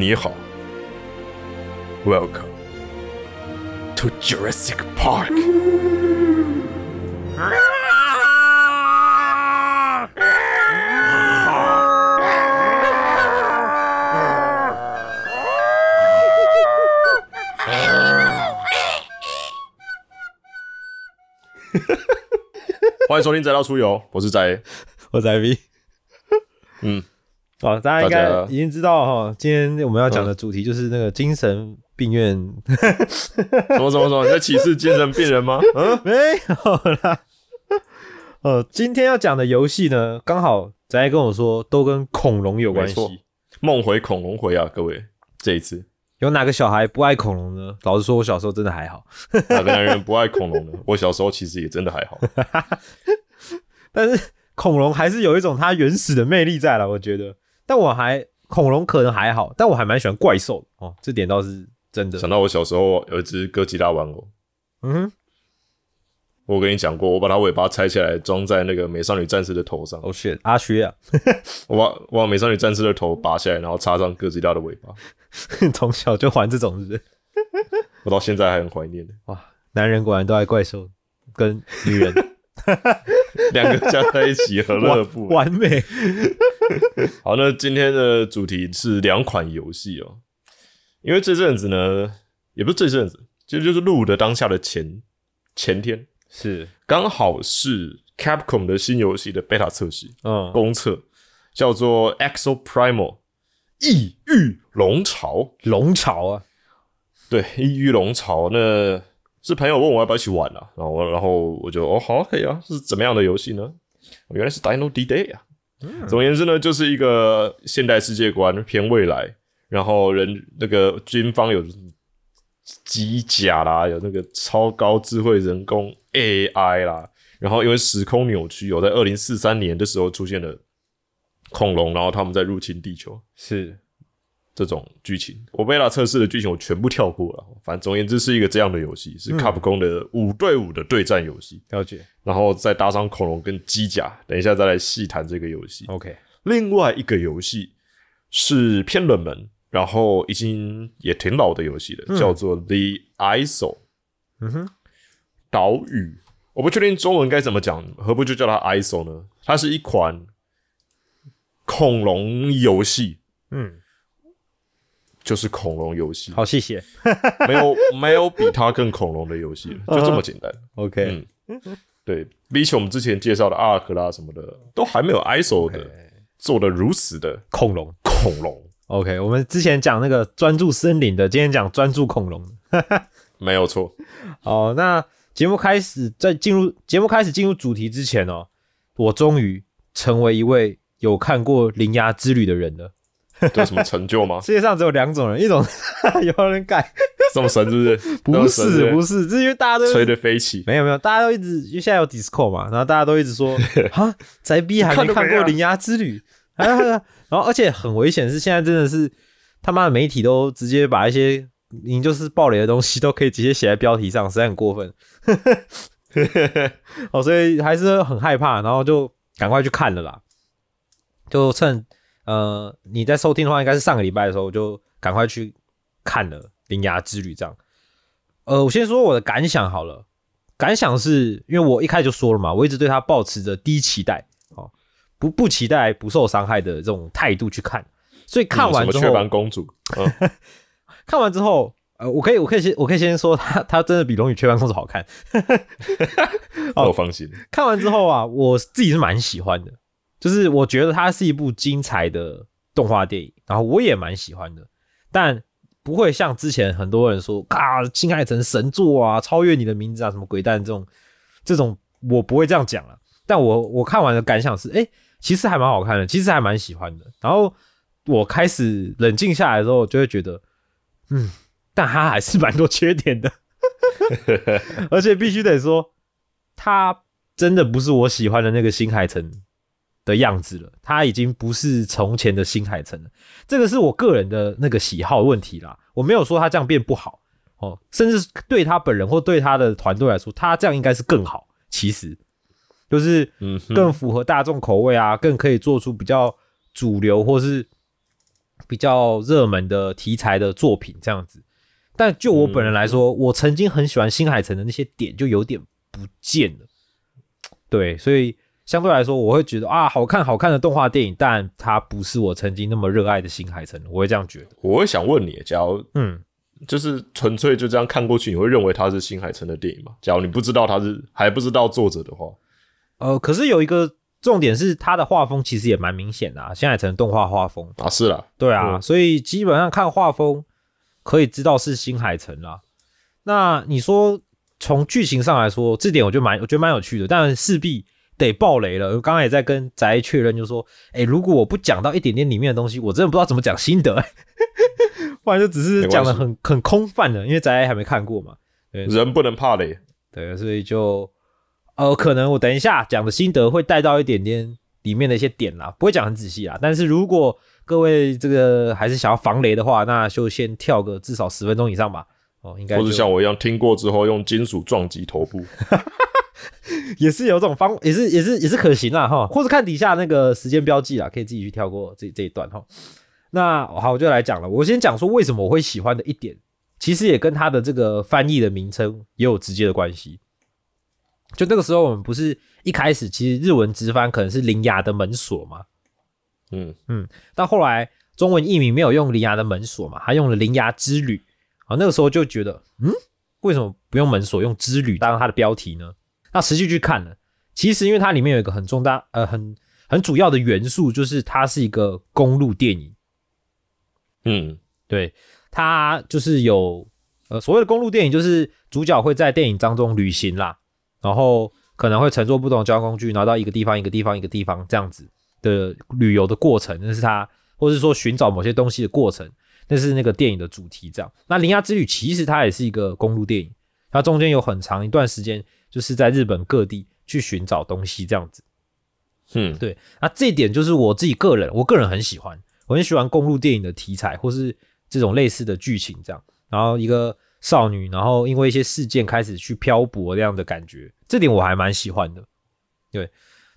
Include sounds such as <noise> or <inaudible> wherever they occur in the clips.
你好，Welcome to Jurassic Park。欢迎收听《宅到出游》，我是宅。我在 V。嗯，哦，大家应该已经知道哈，今天我们要讲的主题就是那个精神病院，<laughs> 什么什么什么？你在歧视精神病人吗？<laughs> 嗯，没有啦。呃，今天要讲的游戏呢，刚好仔跟我说都跟恐龙有关系。梦回恐龙回啊，各位，这一次有哪个小孩不爱恐龙呢？老实说，我小时候真的还好，<laughs> 哪个男人不爱恐龙呢？我小时候其实也真的还好。但是恐龙还是有一种它原始的魅力在了，我觉得。但我还恐龙可能还好，但我还蛮喜欢怪兽的哦，这点倒是真的。想到我小时候有一只哥吉拉玩偶，嗯哼，我跟你讲过，我把它尾巴拆下来装在那个美少女战士的头上，哦、shit，阿薛啊，<laughs> 我把我把美少女战士的头拔下来，然后插上哥吉拉的尾巴，<laughs> 从小就玩这种，是不是？<laughs> 我到现在还很怀念。哇，男人果然都爱怪兽，跟女人两个加在一起何乐而不为？完美。<laughs> 好，那今天的主题是两款游戏哦，因为这阵子呢，也不是这阵子，其实就是录的当下的前前天，是，刚好是 Capcom 的新游戏的 beta 测试嗯，公测，叫做 Exo Primal 异域龙巢。龙巢啊，对，异域龙巢，那是朋友问我要不要一起玩啊，然后我然后我就哦好可以啊，是怎么样的游戏呢？哦原来是 Dino D Day 啊。总而言之呢，就是一个现代世界观偏未来，然后人那个军方有机甲啦，有那个超高智慧人工 AI 啦，然后因为时空扭曲，有在二零四三年的时候出现了恐龙，然后他们在入侵地球，是这种剧情，我贝拉测试的剧情我全部跳过了。反正总而言之是一个这样的游戏，是 Capcom 的五对五的对战游戏，了解。然后再搭上恐龙跟机甲。等一下再来细谈这个游戏。OK，另外一个游戏是偏冷门，然后已经也挺老的游戏了，叫做 The Isle 嗯哼，岛屿。我不确定中文该怎么讲，何不就叫它 Isle 呢？它是一款恐龙游戏，嗯，就是恐龙游戏。好，谢谢。<laughs> 没有没有比它更恐龙的游戏了，<laughs> 就这么简单。<laughs> OK，对比起我们之前介绍的阿尔克拉什么的，都还没有 ISO 的做的如此的恐龙。恐龙，OK，我们之前讲那个专注森林的，今天讲专注恐龙。没有错。好，那节目开始，在进入节目开始进入主题之前哦，我终于成为一位有看过《铃芽之旅》的人了。<laughs> 这有什么成就吗？<laughs> 世界上只有两种人，一种 <laughs> 有人改，这么神是不是？不是不是，是，是因为大家都吹得飞起。没有没有，大家都一直因为现在有 Discord 嘛，然后大家都一直说啊，宅 B 还没看过《铃芽之旅》啊，然后而且很危险，是现在真的是他妈的媒体都直接把一些你就是暴雷的东西都可以直接写在标题上，实在很过分。哦，所以还是很害怕，然后就赶快去看了啦。就趁呃你在收听的话，应该是上个礼拜的时候，我就赶快去看了《铃芽之旅》这样。呃，我先说我的感想好了。感想是因为我一开始就说了嘛，我一直对他保持着低期待，哦，不不期待不受伤害的这种态度去看，所以看完之后，雀斑公主，嗯，<laughs> 看完之后，呃，我可以我可以先我可以先说他他真的比《龙与雀斑公主》好看。<laughs> 我放心。<laughs> 看完之后啊，我自己是蛮喜欢的，就是我觉得它是一部精彩的动画电影，然后我也蛮喜欢的，但不会像之前很多人说啊，《新海诚神作啊，超越你的名字啊，什么鬼蛋这种这种，我不会这样讲了。但我我看完的感想是，哎、其实还蛮好看的，其实还蛮喜欢的。然后我开始冷静下来之后，就会觉得，嗯，但它还是蛮多缺点的，<laughs> <laughs> 而且必须得说，它真的不是我喜欢的那个新海诚的样子了，它已经不是从前的新海诚了。这个是我个人的那个喜好问题啦，我没有说他这样变不好哦，甚至对他本人或对他的团队来说，他这样应该是更好。其实就是嗯，更符合大众口味啊，更可以做出比较主流或是比较热门的题材的作品这样子。但就我本人来说，我曾经很喜欢新海诚的那些点就有点不见了。对，所以相对来说，我会觉得啊，好看好看的动画电影，但它不是我曾经那么热爱的新海诚，我会这样觉得。我会想问你，假如嗯，就是纯粹就这样看过去，你会认为它是新海诚的电影吗？假如你不知道它是还不知道作者的话，呃，可是有一个重点是，它的画风其实也蛮明显的啊，新海诚的动画画风。啊是啦，对啊，嗯所以基本上看画风可以知道是新海诚啦。那你说从剧情上来说，这点我觉得蛮我觉得蛮有趣的，但势必得爆雷了。我刚刚也在跟宅确认，就说，哎、如果我不讲到一点点里面的东西，我真的不知道怎么讲心得、<laughs> 不然就只是讲的很很空泛的，因为宅还没看过嘛。人不能怕雷。对，所以就呃，可能我等一下讲的心得会带到一点点里面的一些点啦，不会讲很仔细啦。但是如果各位这个还是想要防雷的话，那就先跳个至少十分钟以上吧。哦，应该或就者像我一样听过之后用金属撞击头部，<laughs> <laughs> 也是有这种方，也是也是也是可行啦哈。或者看底下那个时间标记啦，可以自己去跳过这这一段哈。那好，我就来讲了。我先讲说为什么我会喜欢的一点，其实也跟它的这个翻译的名称也有直接的关系。就那个时候，我们不是一开始其实日文直翻可能是铃芽的门锁嘛，嗯嗯，但后来中文译名没有用铃芽的门锁嘛，他用了铃芽之旅啊。那个时候就觉得，嗯，为什么不用门锁，用之旅当它的标题呢？那实际去看了，其实因为它里面有一个很重大呃很很主要的元素，就是它是一个公路电影。嗯，对，它就是有呃所谓的公路电影，就是主角会在电影当中旅行啦，然后可能会乘坐不同的交通工具，然后到一个地方一个地方一个地方这样子的旅游的过程，那是他或是说寻找某些东西的过程，那是那个电影的主题。这样，那《铃芽之旅》其实它也是一个公路电影，它中间有很长一段时间就是在日本各地去寻找东西这样子。嗯，对，那这一点就是我自己个人，我个人很喜欢，我很喜欢公路电影的题材，或是这种类似的剧情这样。然后一个少女，然后因为一些事件开始去漂泊这样的感觉，这点我还蛮喜欢的。对，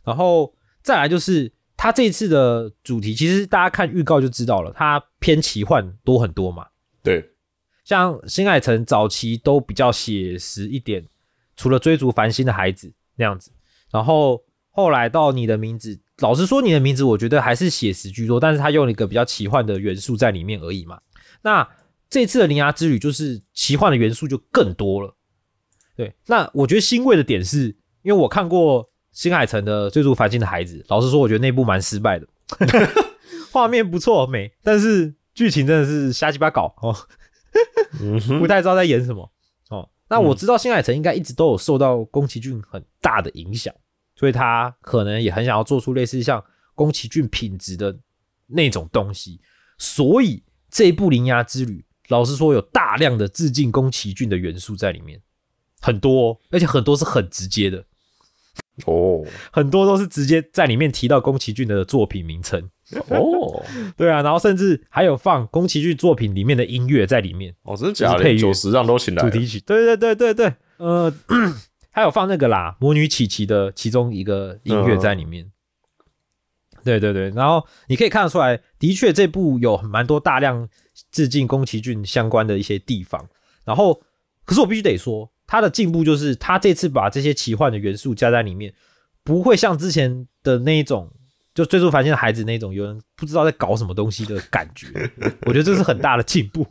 然后再来就是它这一次的主题，其实大家看预告就知道了，它偏奇幻多很多嘛。对，像新海诚早期都比较写实一点，除了追逐繁星的孩子那样子，然后后来到你的名字，老实说你的名字，我觉得还是写实居多，但是他用了一个比较奇幻的元素在里面而已嘛。那这次的铃芽之旅就是奇幻的元素就更多了。对，那我觉得欣慰的点是，因为我看过新海诚的《追逐繁星的孩子》，老实说，我觉得那部蛮失败的，<laughs> 画面不错美，但是剧情真的是瞎鸡巴搞哦。<laughs> 不太知道在演什么哦。那我知道新海诚应该一直都有受到宫崎骏很大的影响，所以他可能也很想要做出类似像宫崎骏品质的那种东西。所以这一部《铃芽之旅》，老实说有大量的致敬宫崎骏的元素在里面，很多、哦，而且很多是很直接的，哦很多都是直接在里面提到宫崎骏的作品名称。<laughs> 哦对啊，然后甚至还有放宫崎骏作品里面的音乐在里面。哦，真的假的？配乐九十让都请来，主题曲，对对对对对，呃，<clears throat> 还有放那个啦，魔女琪琪的其中一个音乐在里面。对对对，然后你可以看得出来，的确这部有蛮多大量致敬宫崎骏相关的一些地方。然后，可是我必须得说，他的进步就是他这次把这些奇幻的元素加在里面，不会像之前的那一种，就追逐繁星的孩子那种有人不知道在搞什么东西的感觉。<laughs> 我觉得这是很大的进步。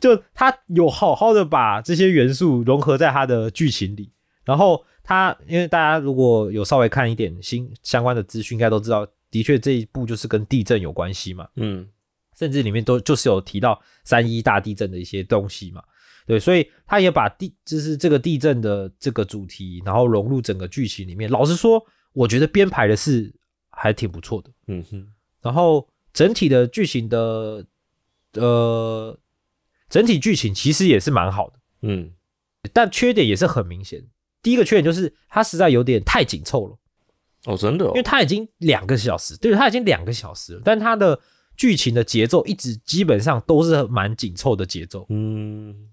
就他有好好的把这些元素融合在他的剧情里，然后他因为大家如果有稍微看一点新相关的资讯，应该都知道，的确这一部就是跟地震有关系嘛，嗯甚至里面都就是有提到三一大地震的一些东西嘛，对，所以他也把地就是这个地震的这个主题，然后融入整个剧情里面。老实说，我觉得编排的是还挺不错的。嗯哼，然后整体的剧情的呃，整体剧情其实也是蛮好的，嗯，但缺点也是很明显。第一个缺点就是它实在有点太紧凑了，哦，真的、哦。因为，它已经两个小时，对，它已经两个小时了，但它的剧情的节奏一直基本上都是蛮紧凑的节奏。嗯，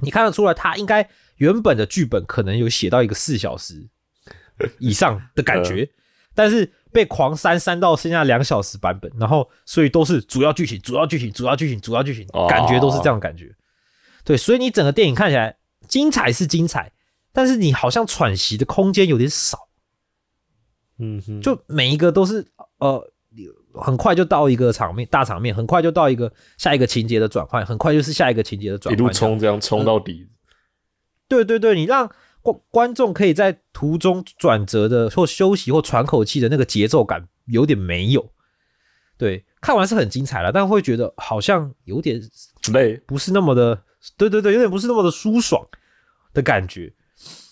你看得出来，它应该原本的剧本可能有写到一个四小时以上的感觉，<laughs> 但是被狂删删到剩下两小时版本，然后所以都是主要剧情、主要剧情、主要剧情、主要剧情，哦。感觉都是这样的感觉。对，所以你整个电影看起来精彩是精彩，但是你好像喘息的空间有点少，嗯哼，就每一个都是呃。很快就到一个场面，大场面，很快就到一个下一个情节的转换，很快就是下一个情节的转换一，路冲这样。冲到底，对对对，你让观观众可以在途中转折的或休息或喘口气的那个节奏感有点没有。对，看完是很精彩了，但会觉得好像有点累，不是那么的，对对对，有点不是那么的舒爽的感觉。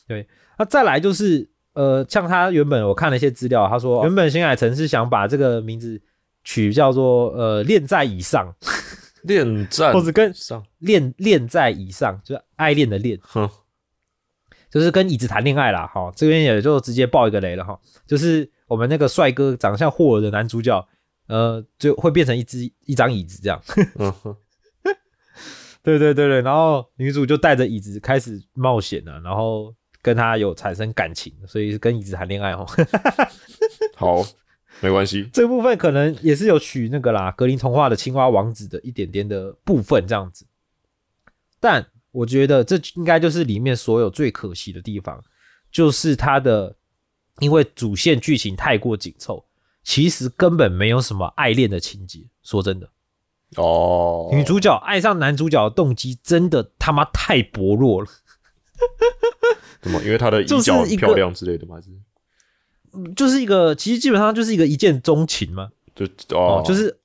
对，那再来就是呃，像他原本我看了一些资料，他说原本新海诚是想把这个名字取叫做呃恋在以上，恋战或者跟上，恋恋在以上，就是爱恋的恋。哼，就是跟椅子谈恋爱啦，哈，这边也就直接爆一个雷了哈，就是我们那个帅哥长得像霍尔的男主角，呃，就会变成一只一张椅子这样，嗯哼，<laughs> 对对对对，然后女主就带着椅子开始冒险了，然后跟他有产生感情，所以是跟椅子谈恋爱哦。<laughs> 好，没关系，这部分可能也是有取那个啦，格林童话的青蛙王子的一点点的部分这样子，但我觉得这应该就是里面所有最可惜的地方，就是它的因为主线剧情太过紧凑，其实根本没有什么爱恋的情节。说真的，哦，女主角爱上男主角的动机真的他妈太薄弱了。<laughs> 怎么？因为他的就是衣角很漂亮之类的吗？还是就是一个，其实基本上就是一个一见钟情嘛，就哦哦，，就是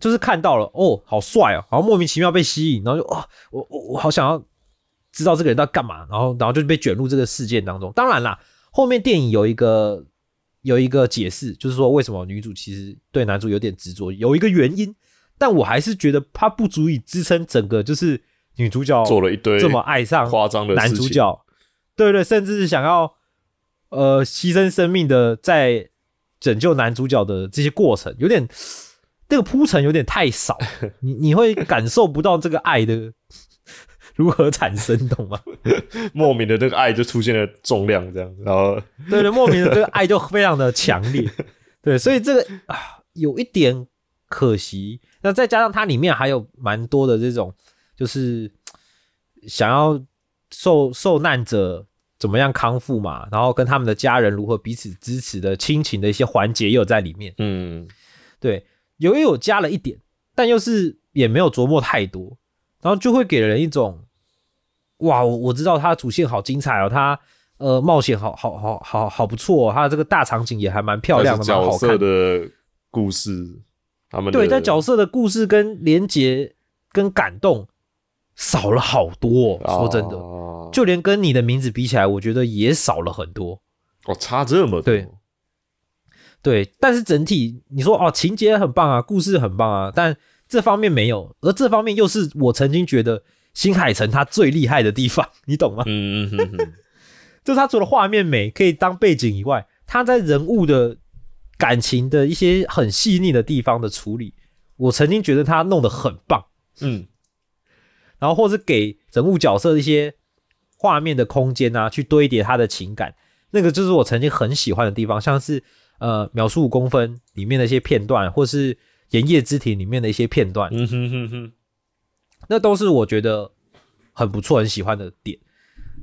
就是看到了，哦，好帅哦，然后莫名其妙被吸引，然后就哦，我我我好想要知道这个人在干嘛，然后然后就被卷入这个事件当中。当然啦，后面电影有一个有一个解释，就是说为什么女主其实对男主有点执着，有一个原因，但我还是觉得它不足以支撑整个就是女主角做了一堆这么爱上夸张的男主角，对对，甚至是想要呃牺牲生命的在拯救男主角的这些过程，有点这个铺陈有点太少，你你会感受不到这个爱的 <laughs> 如何产生，<laughs> 懂吗？莫名的这个爱就出现了重量，这样，然后对对，莫名的这个爱就非常的强烈，<laughs> 对，所以这个啊有一点可惜。那再加上它里面还有蛮多的这种，就是想要受受难者怎么样康复嘛，然后跟他们的家人如何彼此支持的亲情的一些环节也有在里面。嗯，对，有也有加了一点，但又是也没有琢磨太多，然后就会给人一种，哇，我我知道它的主线好精彩哦，它呃冒险好好好好好不错、哦，它的这个大场景也还蛮漂亮的，但是角色蛮好看。的故事，他们的对，但角色的故事跟连结跟感动少了好多、哦，说真的，哦就连跟你的名字比起来，我觉得也少了很多。哦差这么多，对对，但是整体你说哦，情节很棒啊，故事很棒啊，但这方面没有，而这方面又是我曾经觉得新海诚他最厉害的地方，你懂吗？嗯嗯嗯嗯，就是他除了画面美可以当背景以外，他在人物的感情的一些很细腻的地方的处理，我曾经觉得他弄得很棒，嗯，然后或是给人物角色一些画面的空间啊，去堆叠他的情感，那个就是我曾经很喜欢的地方，像是呃秒速五公分里面的一些片段，或是炎夜之庭里面的一些片段，嗯哼哼哼，那都是我觉得很不错、很喜欢的点。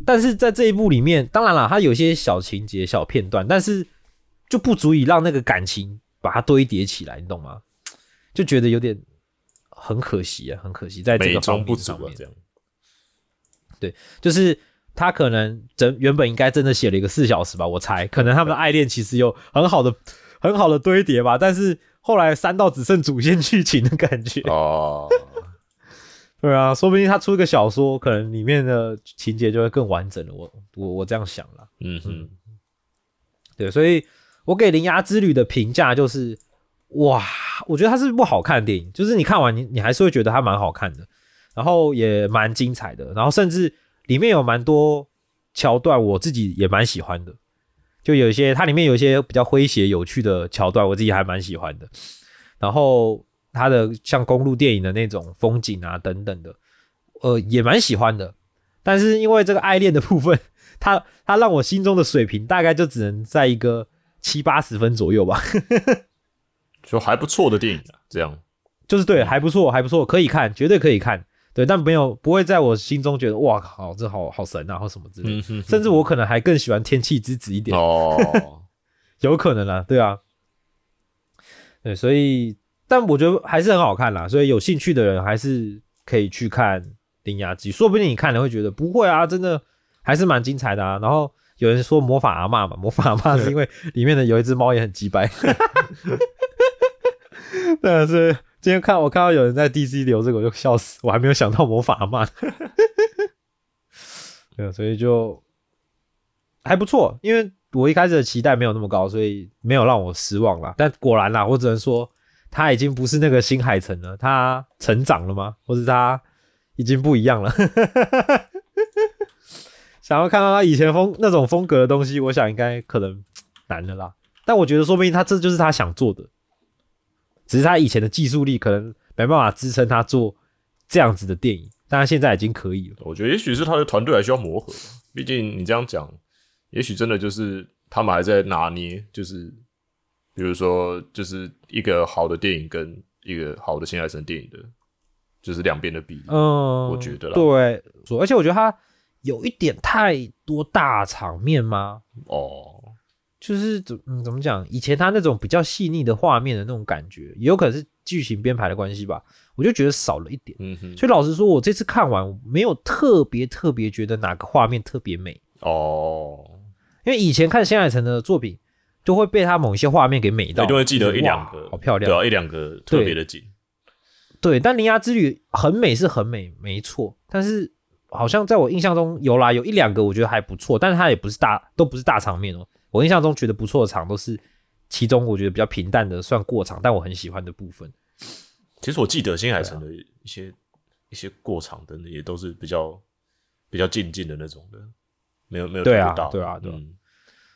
但是在这一部里面，当然了，它有些小情节、小片段，但是就不足以让那个感情把它堆叠起来，你懂吗？就觉得有点很可惜啊，很可惜在这个方面上面这。样，就是他可能整原本应该真的写了一个四小时吧，我猜，可能他们的爱恋其实有很好的很好的堆叠吧，但是后来删到只剩主线剧情的感觉。哦，<laughs> 对啊，说不定他出一个小说，可能里面的情节就会更完整了。我我我这样想了。嗯哼，对，所以我给《铃芽之旅》的评价就是，哇，我觉得它是部好看的电影，就是你看完你你还是会觉得它蛮好看的，然后也蛮精彩的，然后甚至里面有蛮多桥段我自己也蛮喜欢的，就有一些它里面有一些比较诙谐有趣的桥段，我自己还蛮喜欢的。然后它的像公路电影的那种风景啊等等的，呃，也蛮喜欢的。但是因为这个爱恋的部分，<laughs> 它它让我心中的水平大概就只能在一个七八十分左右吧。就还不错的电影啊，这样就是对，还不错，还不错，可以看，绝对可以看。对，但没有不会在我心中觉得哇靠，这好好神啊，或什么之类的。嗯哼甚至我可能还更喜欢《天气之子》一点，哦，<laughs> 有可能啊，对啊，对，所以但我觉得还是很好看啦，所以有兴趣的人还是可以去看《铃芽之旅》，说不定你看了会觉得不会啊，真的还是蛮精彩的啊。然后有人说魔法阿嬷嘛，魔法阿嬷是因为里面的有一只猫也很鸡掰，<laughs> 但是今天看我看到有人在 DC 留这个，我就笑死，我还没有想到魔法阿嬷。<laughs> 对，所以就还不错，因为我一开始的期待没有那么高，所以没有让我失望啦。但果然啦，我只能说他已经不是那个新海诚了，他成长了吗？或者他已经不一样了？<laughs> 想要看到他以前风那种风格的东西，我想应该可能难了啦。但我觉得说不定他这就是他想做的，只是他以前的技术力可能没办法支撑他做这样子的电影，但他现在已经可以了。我觉得也许是他的团队还需要磨合，毕竟你这样讲，也许真的就是他们还在拿捏，就是比如说，就是一个好的电影跟一个好的新海诚电影的，就是两边的比例。嗯，我觉得啦对，而且我觉得他有一点太多大场面吗？哦，就是怎嗯怎么讲？以前他那种比较细腻的画面的那种感觉，也有可能是剧情编排的关系吧，我就觉得少了一点。嗯哼，所以老实说，我这次看完我没有特别特别觉得哪个画面特别美，哦，因为以前看新海诚的作品，就会被他某一些画面给美到，一定会记得一两个，好漂亮对。啊，一两个特别的景。对，但《铃芽之旅》很美是很美，没错。但是好像在我印象中有啦，有一两个我觉得还不错，但是它也不是大，都不是大场面哦。我印象中觉得不错的场都是其中我觉得比较平淡的，算过场，但我很喜欢的部分。其实我记得新海诚啊的一些、一些过场等等，也都是比较比较静静的那种的，没有没有对啊对啊对啊嗯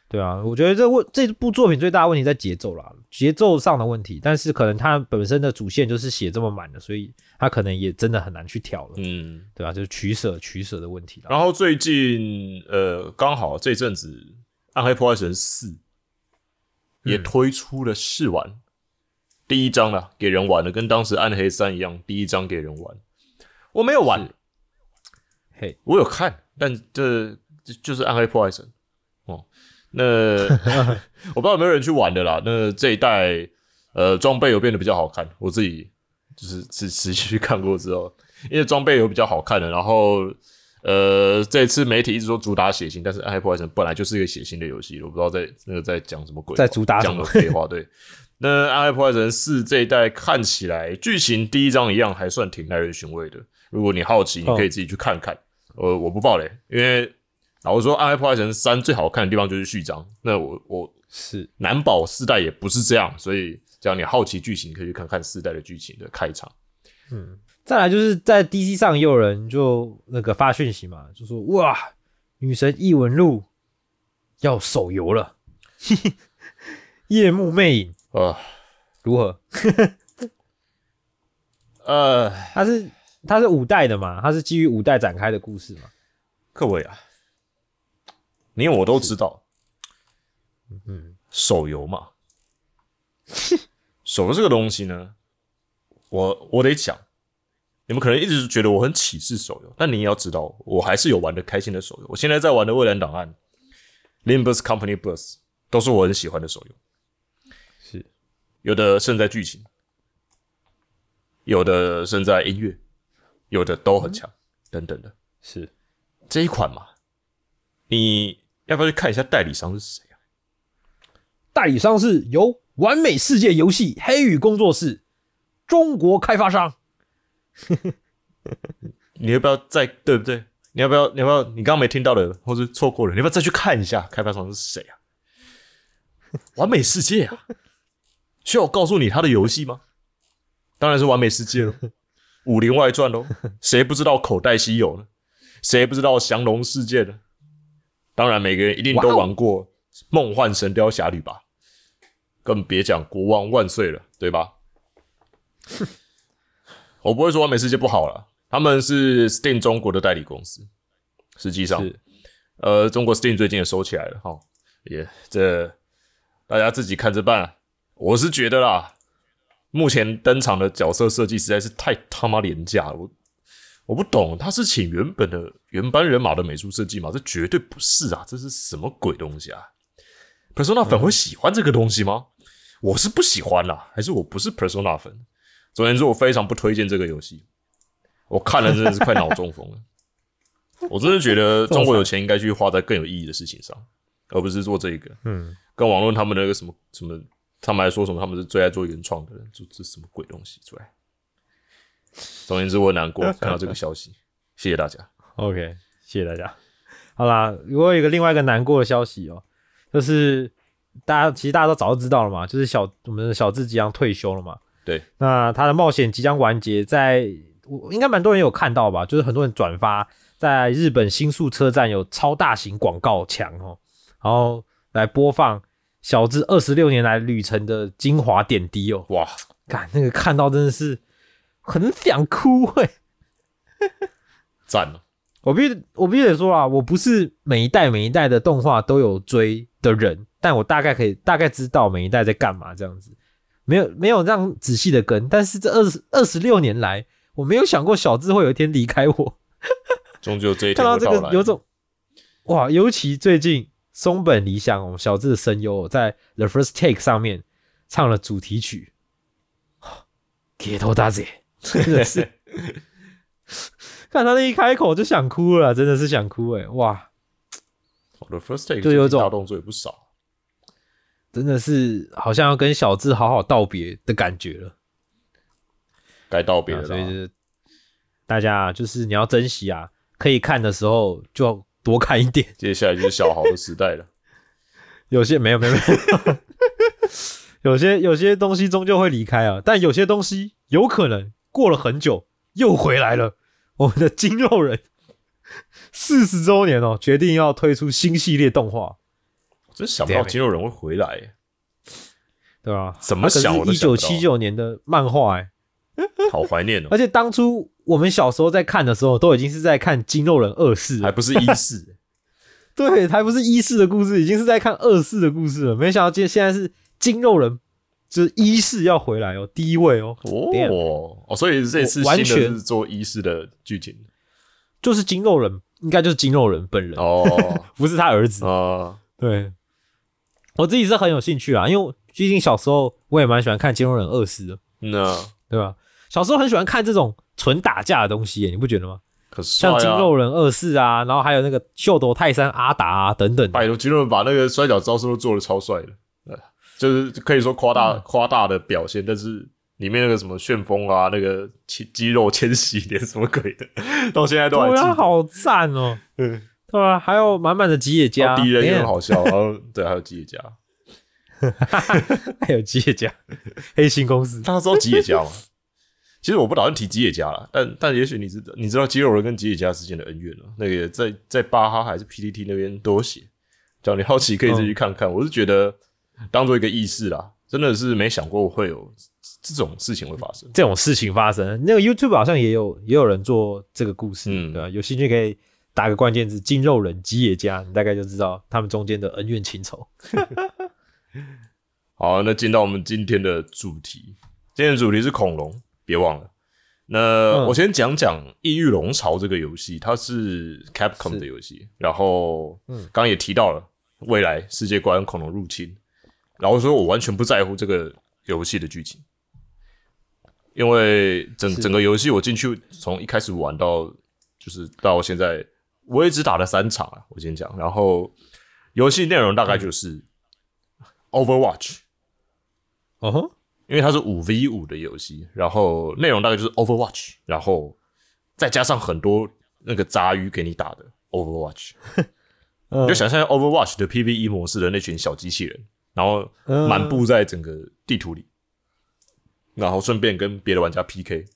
对啊，我觉得这问这部作品最大的问题在节奏啦，节奏上的问题。但是可能它本身的主线就是写这么满的，所以它可能也真的很难去挑了，嗯。对吧、就是取舍取舍的问题啦。然后最近呃，刚好这阵子《暗黑破坏神四》也推出了试玩、第一章了，给人玩的，跟当时《暗黑三》一样，第一章给人玩。我没有玩，嘿，我有看，但这这就是《暗黑破坏神》哦。那 <laughs> 我不知道有没有人去玩的啦。那这一代呃装备有变得比较好看，我自己就是仔仔细去看过之后，因为装备有比较好看的，然后呃这次媒体一直说主打血腥，但是《暗黑破坏神》本来就是一个血腥的游戏，我不知道在那个在讲什么鬼，在主打什么讲的废话。对，那《暗黑破坏神四》这一代看起来剧情第一章一样还算挺耐人寻味的，如果你好奇，你可以自己去看看。呃，我不爆雷，因为老实说，《暗黑破坏神三》最好看的地方就是序章。那我我是难保四代也不是这样，所以只要你好奇剧情，可以去看看四代的剧情的开场。再来就是在 DC 上也有人就那个发讯息嘛，就说哇，女神异闻录要手游了，夜幕魅影。呃如何？<laughs> 呃，它是它是五代的嘛，它是基于五代展开的故事嘛。各位啊，你我都知道，嗯，手游嘛，<laughs> 手游这个东西呢，我我得讲，你们可能一直觉得我很歧视手游，但你也要知道，我还是有玩的开心的手游。我现在在玩的《蔚蓝档案》、《Limbus Company Bus》都是我很喜欢的手游。是有的胜在剧情，有的胜在音乐，有的都很强，等等的。是，这一款嘛，你要不要去看一下代理商是谁啊？代理商是由完美世界游戏黑羽工作室中国开发商。<laughs> 你要不要再对不对？你要不要？你要不要？你刚刚没听到的，或是错过了，你要不要再去看一下开发商是谁啊？<laughs> 完美世界啊！需要我告诉你他的游戏吗？当然是完美世界喽，《武林外传》喽，谁不知道口袋西游呢？谁不知道降龙世界呢？当然，每个人一定都玩过《梦幻神雕侠侣》吧？更别讲《国王万岁》了，对吧？<laughs> 我不会说完美世界不好了，他们是 Steam 中国的代理公司。实际上，呃，中国 Steam 最近也收起来了，哈，也这大家自己看着办啊。我是觉得啦，目前登场的角色设计实在是太他妈廉价了，我我不懂，他是请原本的原班人马的美术设计吗？这绝对不是啊，这是什么鬼东西啊？Persona 粉会喜欢这个东西吗？我是不喜欢啦，还是我不是 Persona 粉？总而言之，我非常不推荐这个游戏。我看了真的是快脑中风了。<laughs> 我真的觉得中国有钱应该去花在更有意义的事情上，而不是做这个。嗯，跟网络他们那个什么什么，他们还说什么他们是最爱做原创的人，做这什么鬼东西出来？总而言之，我很难过看到这个消息。<laughs> 谢谢大家。OK，谢谢大家。好啦，我有一个另外一个难过的消息哦，就是大家其实大家都早就知道了嘛，就是小我们的小智即将退休了嘛。对，那他的冒险即将完结，在我应该蛮多人有看到吧，就是很多人转发，在日本新宿车站有超大型广告墙哦，然后来播放小智二十六年来旅程的精华点滴哦。哇，看那个看到真的是很想哭哎、赞了！<laughs> 我必须我必须得说啊，我不是每一代每一代的动画都有追的人，但我大概可以大概知道每一代在干嘛这样子，没有没有这样仔细的跟，但是这二十二十六年来，我没有想过小智会有一天离开我。<laughs> 终究这一看到这天会到来。个有种哇，尤其最近松本理想哦，小智的声优哦在 The First Take 上面唱了主题曲，<gasps> 铁头大姐真的是，<laughs> 看他那一开口就想哭了，真的是想哭哎，哇！我的 first take 就有种大动作也不少。真的是好像要跟小智好好道别的感觉了。该道别啊了啦。所以就是大家啊就是你要珍惜啊，可以看的时候就多看一点。接下来就是小豪的时代了。<laughs> 有些没有没有没有，<laughs> 有些有些东西终究会离开啊，但有些东西有可能过了很久又回来了。我们的筋肉人四十周年哦，决定要推出新系列动画，我真想不到金肉人会回来。耶，对吧？怎么想一九七九年的漫画哎、<laughs> 好怀念哦。而，且当初我们小时候在看的时候，都已经是在看《筋肉人二世》了，还不是一世。<laughs> 对，还不是一世的故事，已经是在看二世的故事了。没想到今现在是筋肉人，就是一世要回来哦，第一位哦。哦哦，所以这次完全是做一世的剧情。就是筋肉人，应该就是筋肉人本人，哦。<laughs> 不是他儿子。啊，对，我自己是很有兴趣啊，因为毕竟小时候我也蛮喜欢看筋肉人二世的，那对吧？小时候很喜欢看这种纯打架的东西耶，你不觉得吗？可帅像筋啊！肉人二世啊，然后还有那个秀斗泰山阿达啊等等。拜托，金肉人把那个摔跤招式都做的超帅的，呃就是可以说夸大夸大的表现，但是里面那个什么旋风啊，那个肌肌肉千禧脸什么鬼的，到现在都还对啊，记得。好赞哦！<laughs> 嗯，对啊，还有满满的吉野家，敌人也很好笑，然后 <laughs> 对，还有吉野家，<laughs> 还有吉野家黑心公司。大家知道吉野家吗？其实我不打算提吉野家了，但但也许你知道，你知道肌肉人跟吉野家之间的恩怨了。那个在在巴哈还是 PTT 那边都有写，只要你好奇可以自己去看看。我是觉得当做一个意识啦，真的是没想过会有这种事情会发生。这种事情发生，那个 YouTube 好像也有也有人做这个故事，嗯对吧、有兴趣可以打个关键字“筋肉人吉野家”，你大概就知道他们中间的恩怨情仇。<laughs> 好，那进到我们今天的主题，今天的主题是恐龙，别忘了。那、嗯。我先讲讲《异域龙巢》这个游戏，它是 Capcom 的游戏，然后嗯刚刚也提到了未来世界观恐龙入侵，然后说我完全不在乎这个游戏的剧情，因为整整个游戏我进去从一开始玩到就是到现在，我也只打了三场啊，我先讲，然后游戏内容大概就是。Overwatch，哦吼，因为它是五 v 五的游戏，然后内容大概就是 Overwatch，然后再加上很多那个杂鱼给你打的 Overwatch，<laughs> 嗯。你就想象 Overwatch 的 PVE 模式的那群小机器人然后嗯漫步在整个地图里，然后顺便跟别的玩家 PK，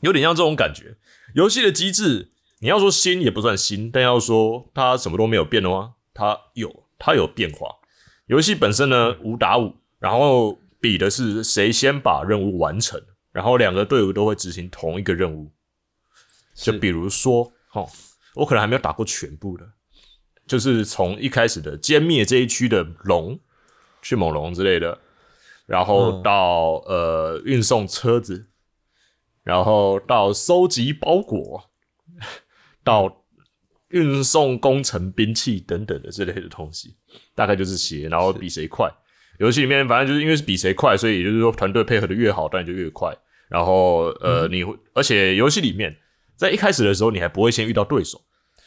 有点像这种感觉。游戏的机制，你要说新也不算新，但要说它什么都没有变的话，它有，它有变化。游戏本身呢，五打五，然后比的是谁先把任务完成，然后两个队伍都会执行同一个任务。就比如说，哦，我可能还没有打过全部的，就是从一开始的歼灭这一区的龙，迅猛龙之类的，然后嗯到、呃运送车子，然后到收集包裹，到运送工程兵器等等的这类的东西，大概就是鞋，然后比谁快。游戏里面反正就是因为是比谁快，所以也就是说团队配合的越好，当然就越快。然后呃，你会，而且游戏里面在一开始的时候，你还不会先遇到对手。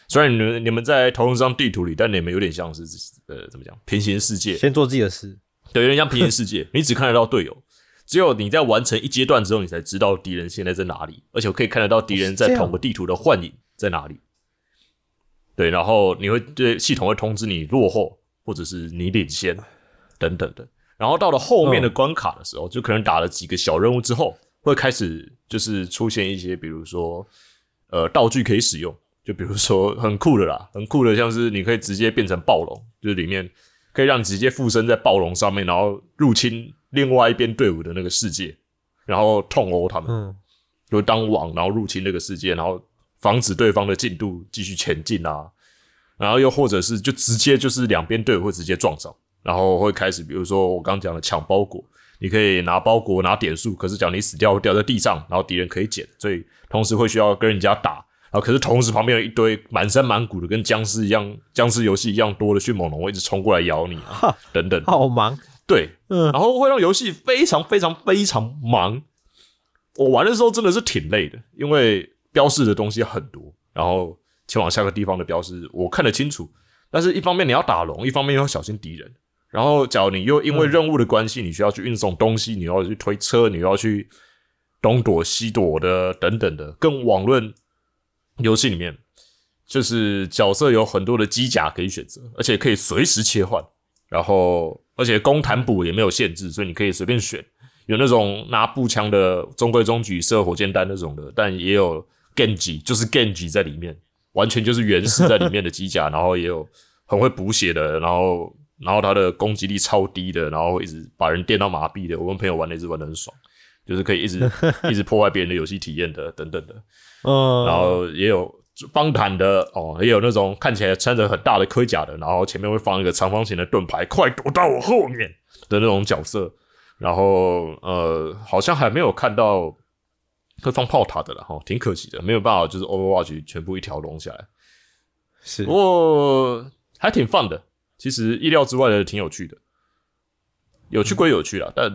虽然你们你们在同一张地图里，但你们有点像是呃怎么讲平行世界，先做自己的事。对，有点像平行世界，<laughs> 你只看得到队友，只有你在完成一阶段之后，你才知道敌人现在在哪里，而且我可以看得到敌人在同个地图的幻影在哪里。对，然后你会对系统会通知你落后，或者是你领先等等的。然后到了后面的关卡的时候，就可能打了几个小任务之后，会开始就是出现一些，比如说呃道具可以使用，就比如说很酷的啦，<laughs> 很酷的，像是你可以直接变成暴龙，就是里面可以让你直接附身在暴龙上面，然后入侵另外一边队伍的那个世界，然后痛殴他们，嗯，就当网，然后入侵那个世界，然后防止对方的进度继续前进啊，然后又或者是就直接就是两边队伍会直接撞上，然后会开始，比如说我刚讲的抢包裹，你可以拿包裹拿点数，可是讲你死掉会掉在地上，然后敌人可以捡，所以同时会需要跟人家打。然后可是同时旁边有一堆满山满谷的跟僵尸一样、僵尸游戏一样多的迅猛龙会一直冲过来咬你啊，等等。好忙。对，嗯然后会让游戏非常非常非常忙。我玩的时候真的是挺累的，因为标示的东西很多，然后前往下个地方的标示我看得清楚，但是一方面你要打龙，一方面要小心敌人。然后，假如你又因为任务的关系，你需要去运送东西，你要去推车，你要去东躲西躲的等等的，更网论游戏里面，就是角色有很多的机甲可以选择，而且可以随时切换。然后，而且攻弹补也没有限制，所以你可以随便选。有那种拿步枪的中规中矩射火箭弹那种的，但也有 Genji，就是 Genji 在里面，完全就是原始在里面的机甲，<laughs> 然后也有很会补血的，然后然后他的攻击力超低的，然后一直把人电到麻痹的。我跟朋友玩的一直玩的很爽，就是可以一直 <laughs> 一直破坏别人的游戏体验的等等的。嗯，然后也有方坦的哦，也有那种看起来穿着很大的盔甲的，然后前面会放一个长方形的盾牌，快躲到我后面的那种角色。然后呃，好像还没有看到会放炮塔的了哈，挺可惜的，没有办法就是 Overwatch 全部一条龙下来。是不过还挺放的，其实意料之外的挺有趣的，有趣归有趣啦，但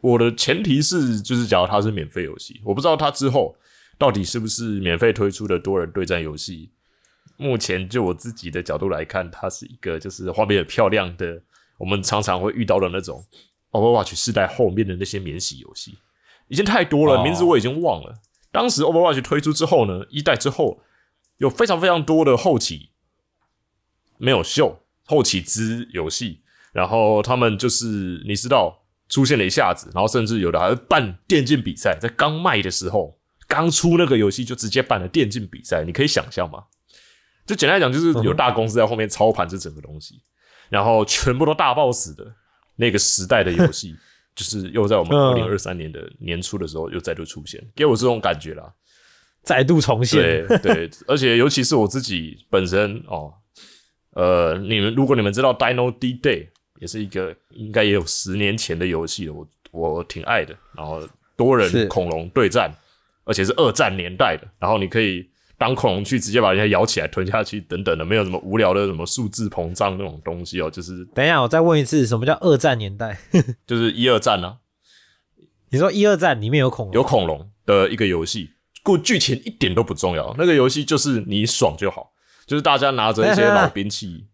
我的前提是就是假如它是免费游戏，我不知道它之后到底是不是免费推出的多人对战游戏。目前就我自己的角度来看，它是一个就是画面很漂亮的，我们常常会遇到的那种 Overwatch 世代后面的那些免洗游戏，已经太多了，哦名字我已经忘了。当时 Overwatch 推出之后呢，一代之后有非常非常多的后期没有秀后起之游戏，然后他们就是你知道出现了一下子，然后甚至有的还会办电竞比赛，在刚卖的时候，刚出那个游戏就直接办了电竞比赛，你可以想象吗？就简单来讲，就是有大公司在后面操盘这整个东西，然后全部都大爆死的那个时代的游戏，就是又在我们二嗯零二三年的年初的时候又再度出现，给我这种感觉啦。再度重现。对 <laughs> 对，而且尤其是我自己本身哦，呃，你们如果你们知道 Dino D Day 也是一个应该也有十年前的游戏了，我我挺爱的。然后多人恐龙对战，而且是二战年代的，然后你可以当恐龙去直接把人家咬起来吞下去等等的，没有什么无聊的什么数字膨胀那种东西哦，就是等一下，我再问一次，什么叫二战年代？就是一二战啊，<laughs> 你说一二战里面有恐龙？有恐龙的一个游戏，故剧情一点都不重要，那个游戏就是你爽就好，就是大家拿着一些老兵器，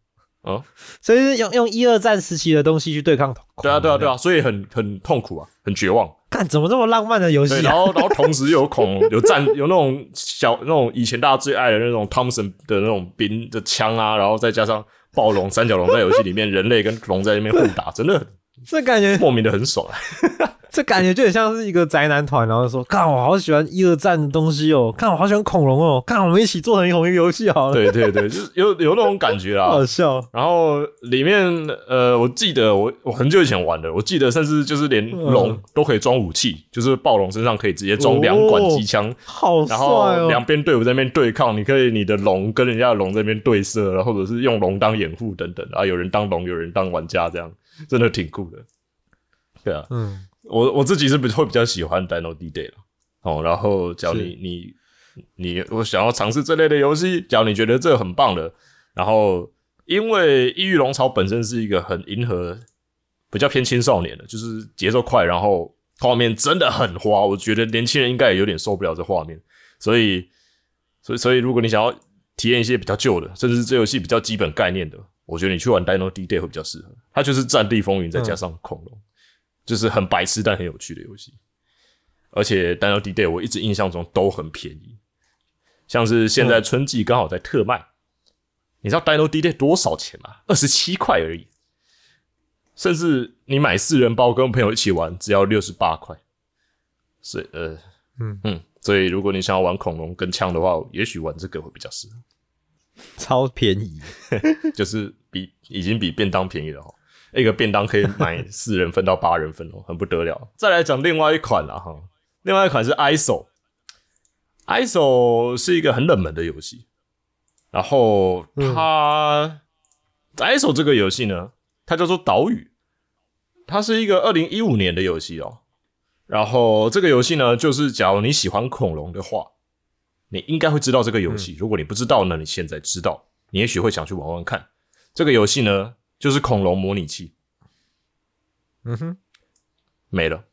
啊，<laughs> 所以是用用一二战时期的东西去对抗恐龙。对啊，对啊，对啊，所以很很痛苦啊，很绝望。看怎么这么浪漫的游，戏啊？然后然后同时又有恐龙，<laughs> 有战，有那种小那种以前大家最爱的那种汤姆森的那种兵的枪啊，然后再加上暴龙、三角龙在游戏里面，人类跟龙在那边互打，真的 <laughs> 这感觉莫名的很爽啊！<laughs> 这感觉就很像是一个宅男团，然后说：“看我好喜欢一二战的东西哦，看我好喜欢恐龙哦，看我们一起做成同一个游戏好了。”，对对对，就是有有那种感觉啦。<laughs> 好笑。然后里面呃，我记得我我很久以前玩的，我记得甚至就是连龙都可以装武器，就是暴龙身上可以直接装两管机枪，好帅然后哦！两边队伍在那边对抗，你可以你的龙跟人家的龙在那边对射，然后或者是用龙当掩护等等，啊，有人当龙，有人当玩家，这样真的挺酷的。对啊，嗯，我我自己是比会比较喜欢 Dino D Day 了。哦，然后假如是你你你我想要尝试这类的游戏，只要你觉得这个很棒的，然后因为《异域龙巢》本身是一个很迎合比较偏青少年的，就是节奏快，然后画面真的很花，我觉得年轻人应该也有点受不了这画面，所以所以所以如果你想要体验一些比较旧的，甚至是这游戏比较基本概念的，我觉得你去玩 Dino D Day 会比较适合。它就是《战地风云》再加上恐龙，就是很白痴但很有趣的游戏。而且 Dino D Day 我一直印象中都很便宜，像是现在春季刚好在特卖，你知道 Dino D Day 多少钱吗？二十七块而已，甚至你买四人包跟朋友一起玩，只要六十八块。所以呃，嗯嗯，所以如果你想要玩恐龙跟枪的话，也许玩这个会比较适合。超便宜。<laughs> 就是比已经比便当便宜了哈，一个便当可以买四人份到八人份哦，很不得了。再来讲另外一款啦哈，另外一款是 ISO，ISO 是一个很冷门的游戏，然后它、ISO 这个游戏呢，它叫做岛屿，它是一个二零一五年的游戏哦。然后这个游戏呢，就是假如你喜欢恐龙的话，你应该会知道这个游戏。如果你不知道呢，你现在知道，你也许会想去玩玩看。这个游戏呢，就是恐龙模拟器，嗯哼，没了。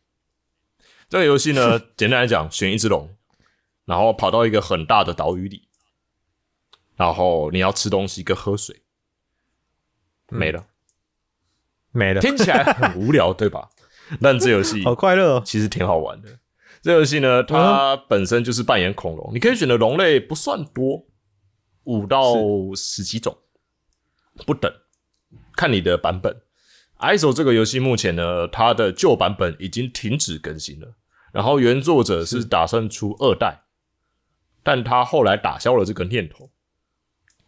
这个游戏呢，简单来讲，选一只龙，然后跑到一个很大的岛屿里，然后你要吃东西跟喝水，没了。没了，听起来很无聊，对吧？但这游戏 <laughs> 好快乐哦。其实挺好玩的。这游戏呢，它本身就是扮演恐龙，你可以选的龙类不算多，五到十几种不等，看你的版本。ISO 这个游戏目前呢，它的旧版本已经停止更新了，然后原作者是打算出二代，但他后来打消了这个念头。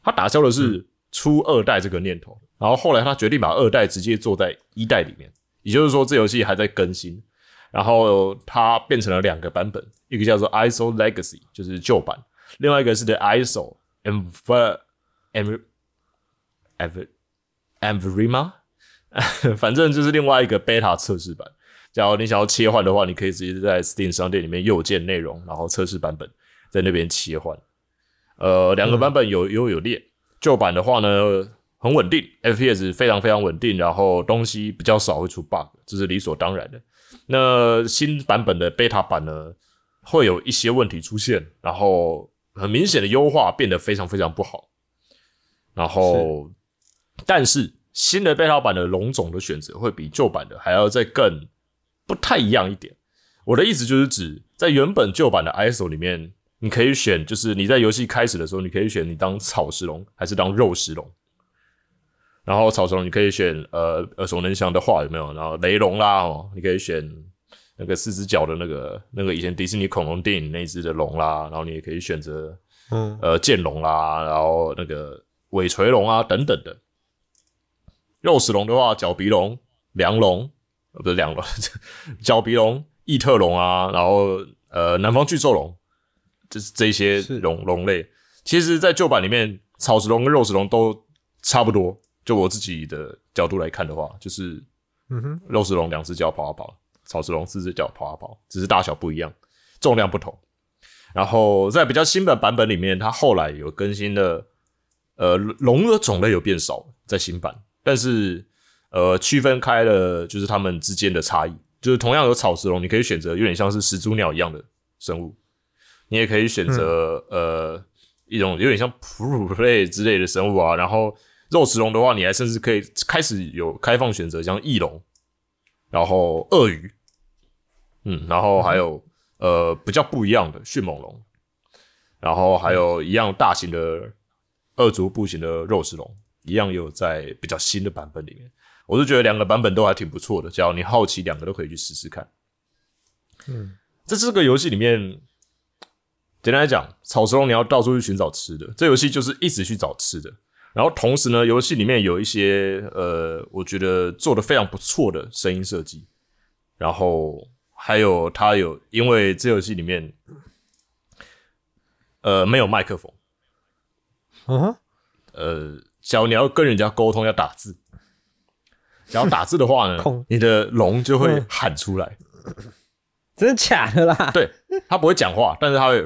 他打消的是出二代这个念头，然后后来他决定把二代直接做在一代里面，也就是说这游戏还在更新，然后它变成了两个版本，一个叫做 ISO Legacy，就是旧版，另外一个是 The ISO Env Env Env Envrima，<laughs> 反正就是另外一个 beta 测试版。假如你想要切换的话，你可以直接在 Steam 商店里面右键内容，然后测试版本在那边切换。呃，两个版本有优有劣。旧版的话呢，很稳定，FPS 非常非常稳定，然后东西比较少会出 bug，这是理所当然的。那新版本的 beta 版呢，会有一些问题出现，然后很明显的优化变得非常非常不好。然后，但是新的 beta 版的龙种的选择会比旧版的还要再更不太一样一点。我的意思就是指，在原本旧版的 ISO 里面，你可以选，就是你在游戏开始的时候，你可以选你当草食龙还是当肉食龙。然后草食龙你可以选呃耳熟能详的话有没有？然后雷龙啦哦，你可以选那个四只脚的那个那个以前迪士尼恐龙电影那只的龙啦，然后你也可以选择嗯，呃剑龙啦，然后那个尾锤龙啊等等的。肉食龙的话，角鼻龙、梁龙呃不是梁龙，<laughs> 角鼻龙、异特龙啊，然后呃南方巨兽龙，就是这些龙龙类。其实，在旧版里面，草食龙跟肉食龙都差不多。就我自己的角度来看的话，就是嗯哼，肉食龙两只脚跑啊跑，草食龙四只脚跑啊跑，只是大小不一样，重量不同。然后在比较新的版本里面，它后来有更新的，呃，龙的种类有变少，在新版，但是呃，区分开了就是它们之间的差异，就是同样有草食龙，你可以选择有点像是始祖鸟一样的生物，你也可以选择、呃一种有点像哺乳类之类的生物啊，然后肉食龙的话，你还甚至可以开始有开放选择，像翼龙，然后鳄鱼，嗯，然后还有、呃比较不一样的迅猛龙，然后还有一样大型的二足步行的肉食龙，一样有在比较新的版本里面。我是觉得两个版本都还挺不错的，只要你好奇，两个都可以去试试看。嗯，在这个游戏里面，简单来讲，草食龙你要到处去寻找吃的，这游戏就是一直去找吃的。然后同时呢，游戏里面有一些呃，我觉得做的非常不错的声音设计，然后还有它有，因为这游戏里面呃没有麦克风，嗯哼，呃，假如你要跟人家沟通要打字，然后打字的话呢，<laughs> 你的龙就会嗯。喊出来，真的假的啦？对，它不会讲话，但是它会 <laughs>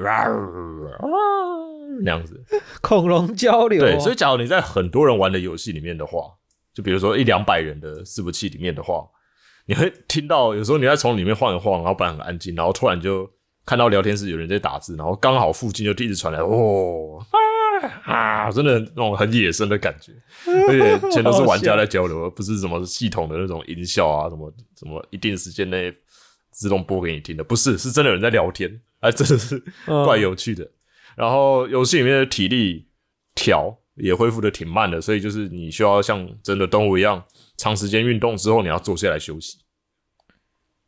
那样子。恐龙交流、对，所以假如你在很多人玩的游戏里面的话，就比如说一两百人的伺服器里面的话，你会听到有时候你在从里面晃一晃，然后本来很安静，然后突然就看到聊天室有人在打字，然后刚好附近就一直传来哦啊啊，真的那种很野生的感觉，而且全都是玩家在交流，而不是什么系统的那种音效啊，什么什么一定时间内自动播给你听的，不是，是真的有人在聊天，还真的是嗯怪有趣的。然后游戏里面的体力调也恢复的挺慢的，所以就是你需要像真的动物一样，长时间运动之后你要坐下来休息。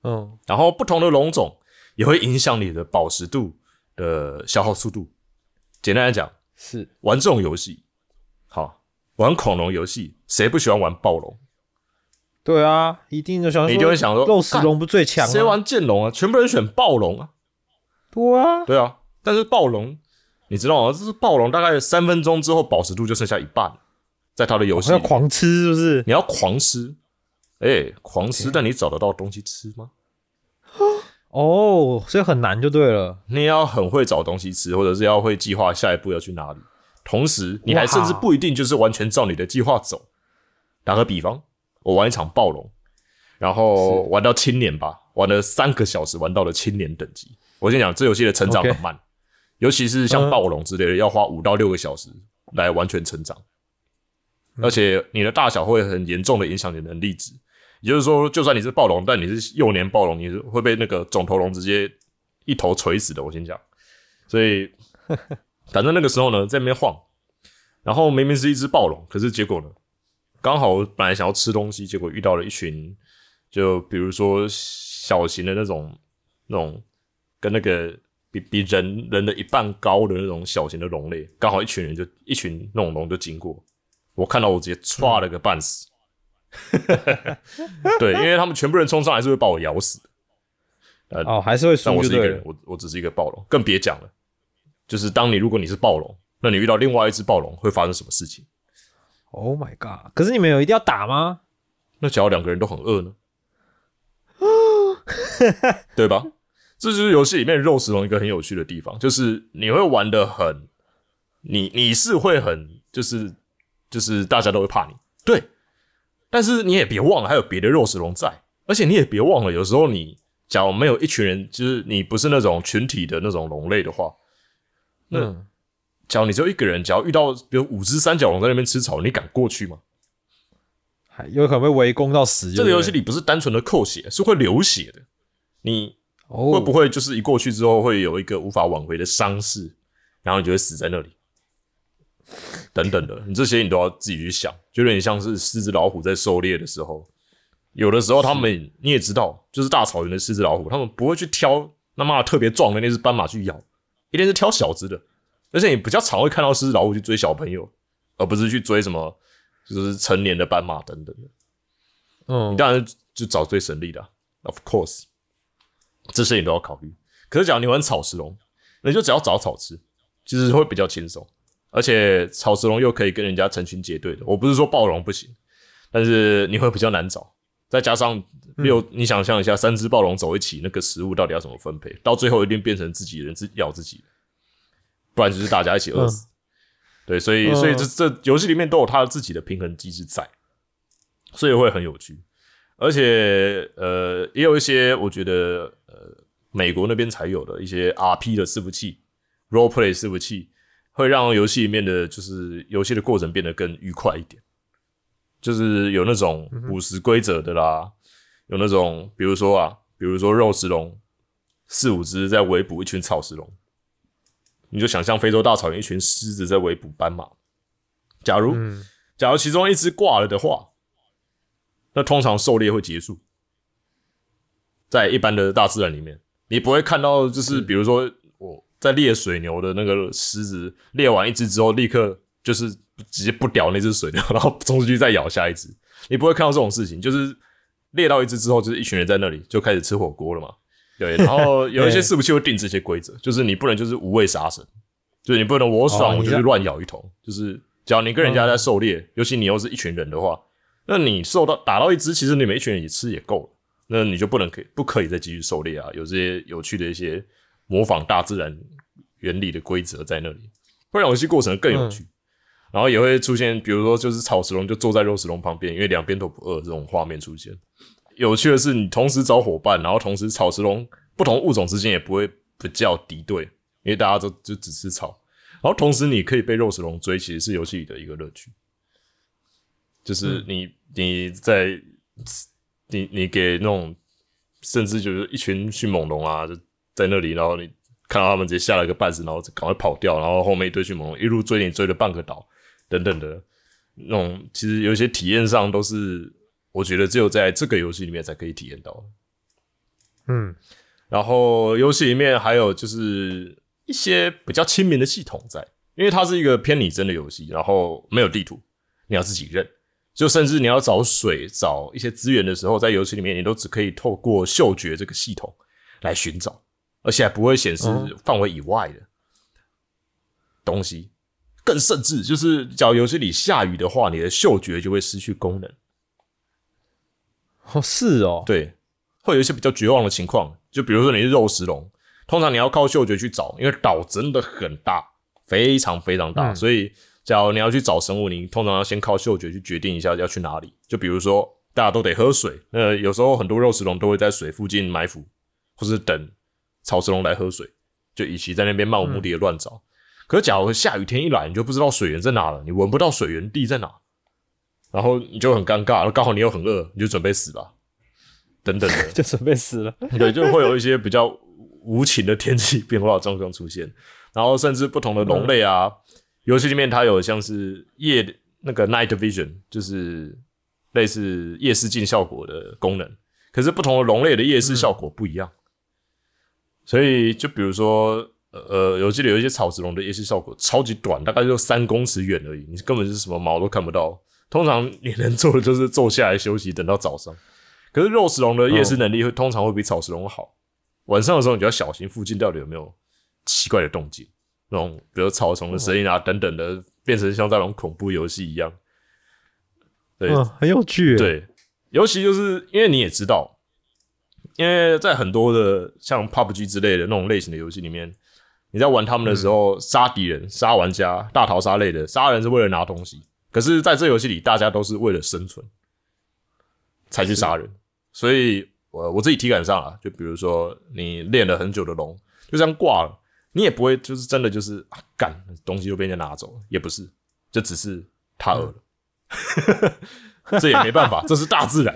嗯，然后不同的龙种也会影响你的饱食度的消耗速度。简单来讲，是玩这种游戏，好玩恐龙游戏，谁不喜欢玩暴龙？对啊，一定就想你就会想说肉食龙不最强吗？谁玩剑龙啊？全部人选暴龙啊！对啊，对啊，但是暴龙，你知道吗？这是暴龙大概三分钟之后饱食度就剩下一半，在它的游戏狂吃是不是？你要狂吃，哎、狂吃，但你找得到东西吃吗？哦，所以很难就对了。你要很会找东西吃，或者是要会计划下一步要去哪里。同时，你还甚至不一定就是完全照你的计划走。打个比方，我玩一场暴龙，然后玩到青年吧，玩了三个小时，玩到了青年等级。我先讲，这游戏的成长很慢尤其是像嗯暴龙之类的，要花五到六个小时来完全成长，嗯而且你的大小会很严重的影响你的能力值。也就是说，就算你是暴龙，但你是幼年暴龙，你是会被那个肿头龙直接一头锤死的。我先讲，所以反正那个时候呢，在那边晃，然后明明是一只暴龙，可是结果呢，刚好我本来想要吃东西，结果遇到了一群，就比如说小型的那种那种跟那个比比人人的一半高的那种小型的龙类，刚好一群人就一群那种龙就经过，我看到我直接歘了个半死。<laughs> 对，因为他们全部人冲上来是会把我咬死的。哦，还是会但我是一个人，。我我只是一个暴龙，更别讲了。就是当你如果你是暴龙，那你遇到另外一只暴龙会发生什么事情？Oh my god！可是你们有一定要打吗？那假如两个人都很饿呢？<gasps> 对吧？这就是游戏里面肉食龙一个很有趣的地方，就是你会玩的很，你你是会很，就是就是大家都会怕你，对。但是你也别忘了还有别的肉食龙在，而且你也别忘了，有时候你假如没有一群人，就是你不是那种群体的那种龙类的话，那嗯，假如你只有一个人，假如遇到比如五只三角龙在那边吃草，你敢过去吗？还有可能会围攻到死。这个游戏里不是单纯的扣血，是会流血的。你哦，会不会就是一过去之后会有一个无法挽回的伤势，然后你就会死在那里，等等的，你这些你都要自己去想，就有点像是狮子老虎在狩猎的时候，有的时候他们你也知道，就是大草原的狮子老虎，他们不会去挑那妈特别壮的那只斑马去咬，一定是挑小只的，而且你比较常会看到狮子老虎去追小朋友，而不是去追什么就是成年的斑马等等的。嗯。你，当然就找最省力的啊、o f course，这些你都要考虑。可是，假如你玩草食龙，你就只要找草吃，其实会比较轻松，而且草食龙又可以跟人家成群结队的。我不是说暴龙不行，但是你会比较难找。再加上六，你想象一下，三只暴龙走一起，那个食物到底要怎么分配？到最后一定变成自己人自咬自己，不然就是大家一起饿死。对，所以嗯所以这这游戏里面都有它自己的平衡机制在，所以会很有趣。而且呃，也有一些我觉得呃，美国那边才有的一些 RP 的伺服器，role play 伺服器，会让游戏里面的就是游戏的过程变得更愉快一点。就是有那种捕食规则的啦，有那种比如说啊，比如说肉食龙四五只在围捕一群草食龙，你就想象非洲大草原一群狮子在围捕斑马。假如、嗯假如其中一只挂了的话，那通常狩猎会结束。在一般的大自然里面，你不会看到，就是比如说我在猎水牛的那个狮子猎完一只之后，立刻就是直接不屌那只水牛，<laughs> 然后冲出去再咬下一只。你不会看到这种事情，就是猎到一只之后，就是一群人在那里就开始吃火锅了嘛。对，然后 <laughs> 有一些伺服器会定这些规则，就是你不能就是无畏杀生，就是你不能我爽哦我就去乱咬一通，就是只要你跟人家在狩猎，尤其你又是一群人的话，那你受到打到一只，其实你们一群人也吃也够了，那你就不能可以不可以再继续狩猎啊？有这些有趣的一些模仿大自然原理的规则在那里，会让游戏过程更有趣。然后也会出现，比如说就是草食龙就坐在肉食龙旁边，因为两边都不饿这种画面出现。有趣的是，你同时找伙伴，然后同时草食龙不同物种之间也不会不叫敌对，因为大家都就只吃草。然后同时你可以被肉食龙追，其实是游戏里的一个乐趣。就是你、你在你你给那种甚至就是一群迅猛龙啊，就在那里，然后你看到他们直接吓了个半死，然后赶快跑掉，然后后面一堆迅猛龙一路追你追了半个岛等等的那种，其实有一些体验上都是我觉得只有在这个游戏里面才可以体验到。嗯，然后游戏里面还有就是一些比较亲民的系统在，因为它是一个偏拟真的游戏，然后没有地图，你要自己认。就甚至你要找水、找一些资源的时候，在游戏里面你都只可以透过嗅觉这个系统来寻找，而且还不会显示哦范围以外的东西。更甚至就是，假如游戏里下雨的话，你的嗅觉就会失去功能。哦是哦，对，会有一些比较绝望的情况，就比如说你是肉食龙，通常你要靠嗅觉去找，因为岛真的很大，非常非常大，嗯所以假如你要去找生物，你通常要先靠嗅觉去决定一下要去哪里。就比如说大家都得喝水，那有时候很多肉食龙都会在水附近埋伏，或是等草食龙来喝水，就与其在那边漫无目的的乱找。可是假如下雨天一来，你就不知道水源在哪了，你闻不到水源地在哪，然后你就很尴尬，然后刚好你又很饿，你就准备死吧，等等的。<laughs> 就准备死了。<laughs> 对，就会有一些比较无情的天气变化状况出现，然后甚至不同的龙类啊，游戏里面它有像是夜那个 night vision，就是类似夜视镜效果的功能，可是不同的龙类的夜视效果不一样，所以就比如说。呃，游戏里有一些草食龙的夜视效果超级短，大概就三公尺远而已，你根本是什么毛都看不到。通常你能做的就是坐下来休息，等到早上。可是肉食龙的夜视能力会、通常会比草食龙好。晚上的时候你就要小心附近到底有没有奇怪的动静，那种比如草丛的声音啊、等等的，变成像在那种恐怖游戏一样。对、嗯，很有趣。，对，尤其就是因为你也知道，因为在很多的像 PUBG 之类的那种类型的游戏里面，你在玩他们的时候，杀敌人、杀玩家、大逃杀类的，杀人是为了拿东西。可是，在这游戏里，大家都是为了生存才去杀人，所以我我自己体感上啊，就比如说你练了很久的龙，就这样挂了，你也不会就是真的就是啊干东西就被人家拿走了，也不是，就只是他饿了，<laughs> 这也没办法，这是大自然。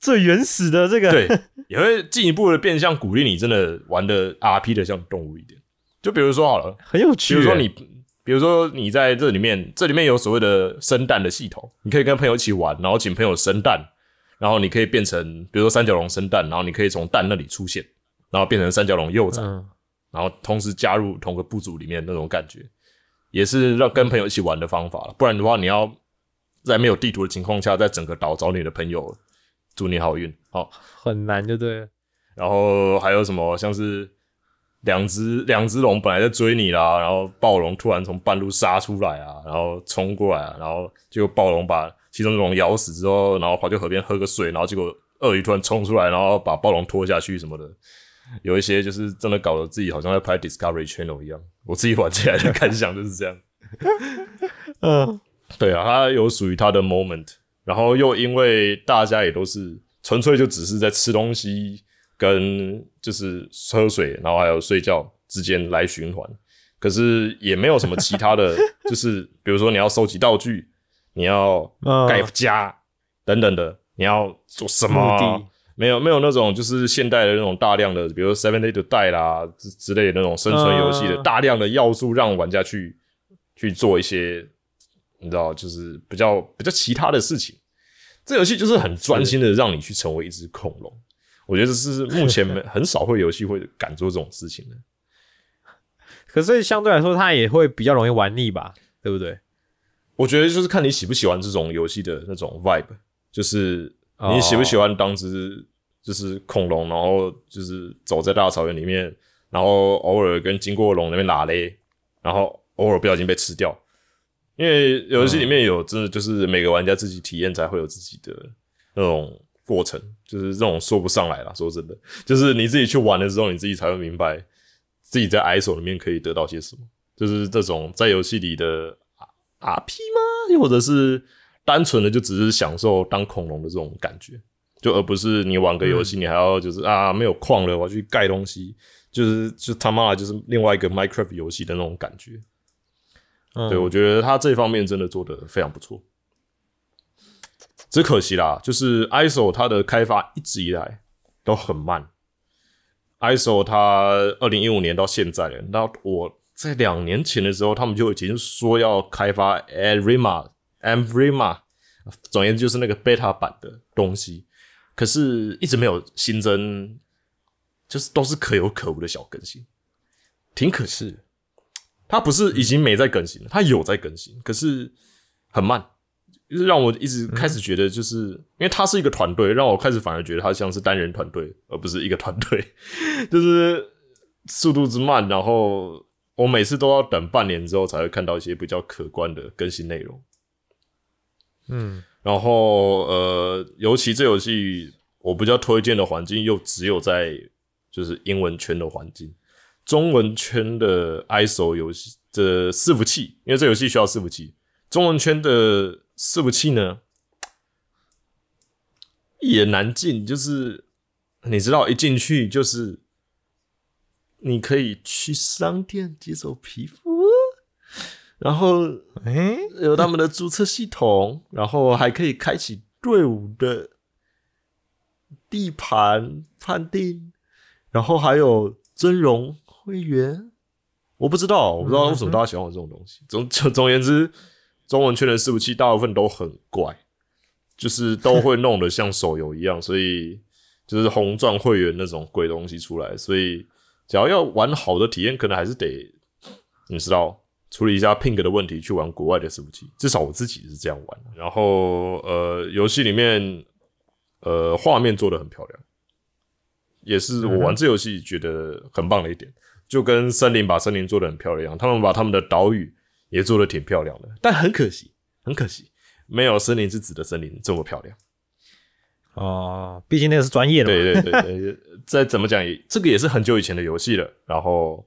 最原始的这个，对，也会进一步的变相鼓励你真的玩的 RP 的像动物一点。就比如说好了，很有趣。比如说你，比如说你在这里面，这里面有所谓的生蛋的系统，你可以跟朋友一起玩，然后请朋友生蛋，然后你可以变成，比如说三角龙生蛋，然后你可以从蛋那里出现，然后变成三角龙幼崽，嗯，然后同时加入同个部族里面那种感觉，也是让跟朋友一起玩的方法了。不然的话，你要在没有地图的情况下，在整个岛找你的朋友，祝你好运。好，很难，就对了。然后还有什么像是两只两只龙本来在追你啦，然后暴龙突然从半路杀出来啊，然后冲过来啊，然后结果暴龙把其中一龙咬死之后，然后跑去河边喝个水，然后结果鳄鱼突然冲出来，然后把暴龙拖下去什么的。有一些就是真的搞得自己好像在拍 Discovery Channel 一样，我自己玩起来的 <laughs> 感想就是这样。<laughs> 嗯，对啊，它有属于它的 moment，然后又因为大家也都是纯粹就只是在吃东西跟就是喝水，然后还有睡觉之间来循环，可是也没有什么其他的，<laughs> 就是比如说你要收集道具，你要嗯盖家等等的，你要做什么？没有没有那种就是现代的那种大量的，比如说 Seven Day to Die 啦之之类的那种生存游戏的嗯大量的要素，让玩家去去做一些你知道，就是比较比较其他的事情。这游戏就是很专心的让你去成为一只恐龙。我觉得这是目前没 <laughs> 很少会游戏会敢做这种事情的。可是相对来说，它也会比较容易玩腻吧，对不对？我觉得就是看你喜不喜欢这种游戏的那种 vibe，就是你喜不喜欢当只就是恐龙，然后就是走在大草原里面，然后偶尔跟经过龙那边打嘞，然后偶尔不小心被吃掉。因为游戏里面有真的就是每个玩家自己体验才会有自己的那种过程，就是这种说不上来啦。说真的，就是你自己去玩的时候，你自己才会明白自己在 ISO 里面可以得到些什么。就是这种在游戏里的 RP 吗？又或者是单纯的就只是享受当恐龙的这种感觉，就而不是你玩个游戏，你还要就是啊没有矿了，我要去盖东西，就是就他妈的就是另外一个 Minecraft 游戏的那种感觉。对，我觉得他这方面真的做的非常不错，只可惜啦，就是 ISO 它的开发一直以来都很慢。ISO 它二零一五年到现在，那我在两年前的时候，他们就已经说要开发 Arima、Arima，总而言之就是那个 beta 版的东西，可是一直没有新增，就是都是可有可无的小更新，挺可惜的。它不是已经没在更新了，它有在更新，可是很慢，就是让我一直开始觉得，就是因为它是一个团队，让我开始反而觉得它像是单人团队，而不是一个团队，<laughs> 就是速度之慢，然后我每次都要等半年之后才会看到一些比较可观的更新内容。嗯，然后呃，尤其这游戏我比较推荐的环境又只有在就是英文圈的环境。中文圈的 ISO 游戏的伺服器，因为这游戏需要伺服器。中文圈的伺服器呢，一言难尽。就是你知道，一进去就是你可以去商店接受皮肤，然后诶，有他们的注册系统，然后还可以开启队伍的地盘判定，然后还有尊荣。会员，我不知道，我不知道为什么大家喜欢玩这种东西。总 <laughs> 总总言之，中文圈的伺服器大部分都很怪，就是都会弄得像手游一样，所以就是红钻会员那种鬼东西出来。所以，只要要玩好的体验，可能还是得你知道处理一下 pink 的问题，去玩国外的伺服器。至少我自己是这样玩。然后，呃，游戏里面，呃，画面做的很漂亮，也是我玩这游戏觉得很棒的一点。就跟森林把森林做的很漂亮，他们把他们的岛屿也做的挺漂亮的，但很可惜，很可惜，没有森林之子的森林这么漂亮。哦，毕竟那个是专业的。对对对对，<laughs> 再怎么讲也，这个也是很久以前的游戏了。然后，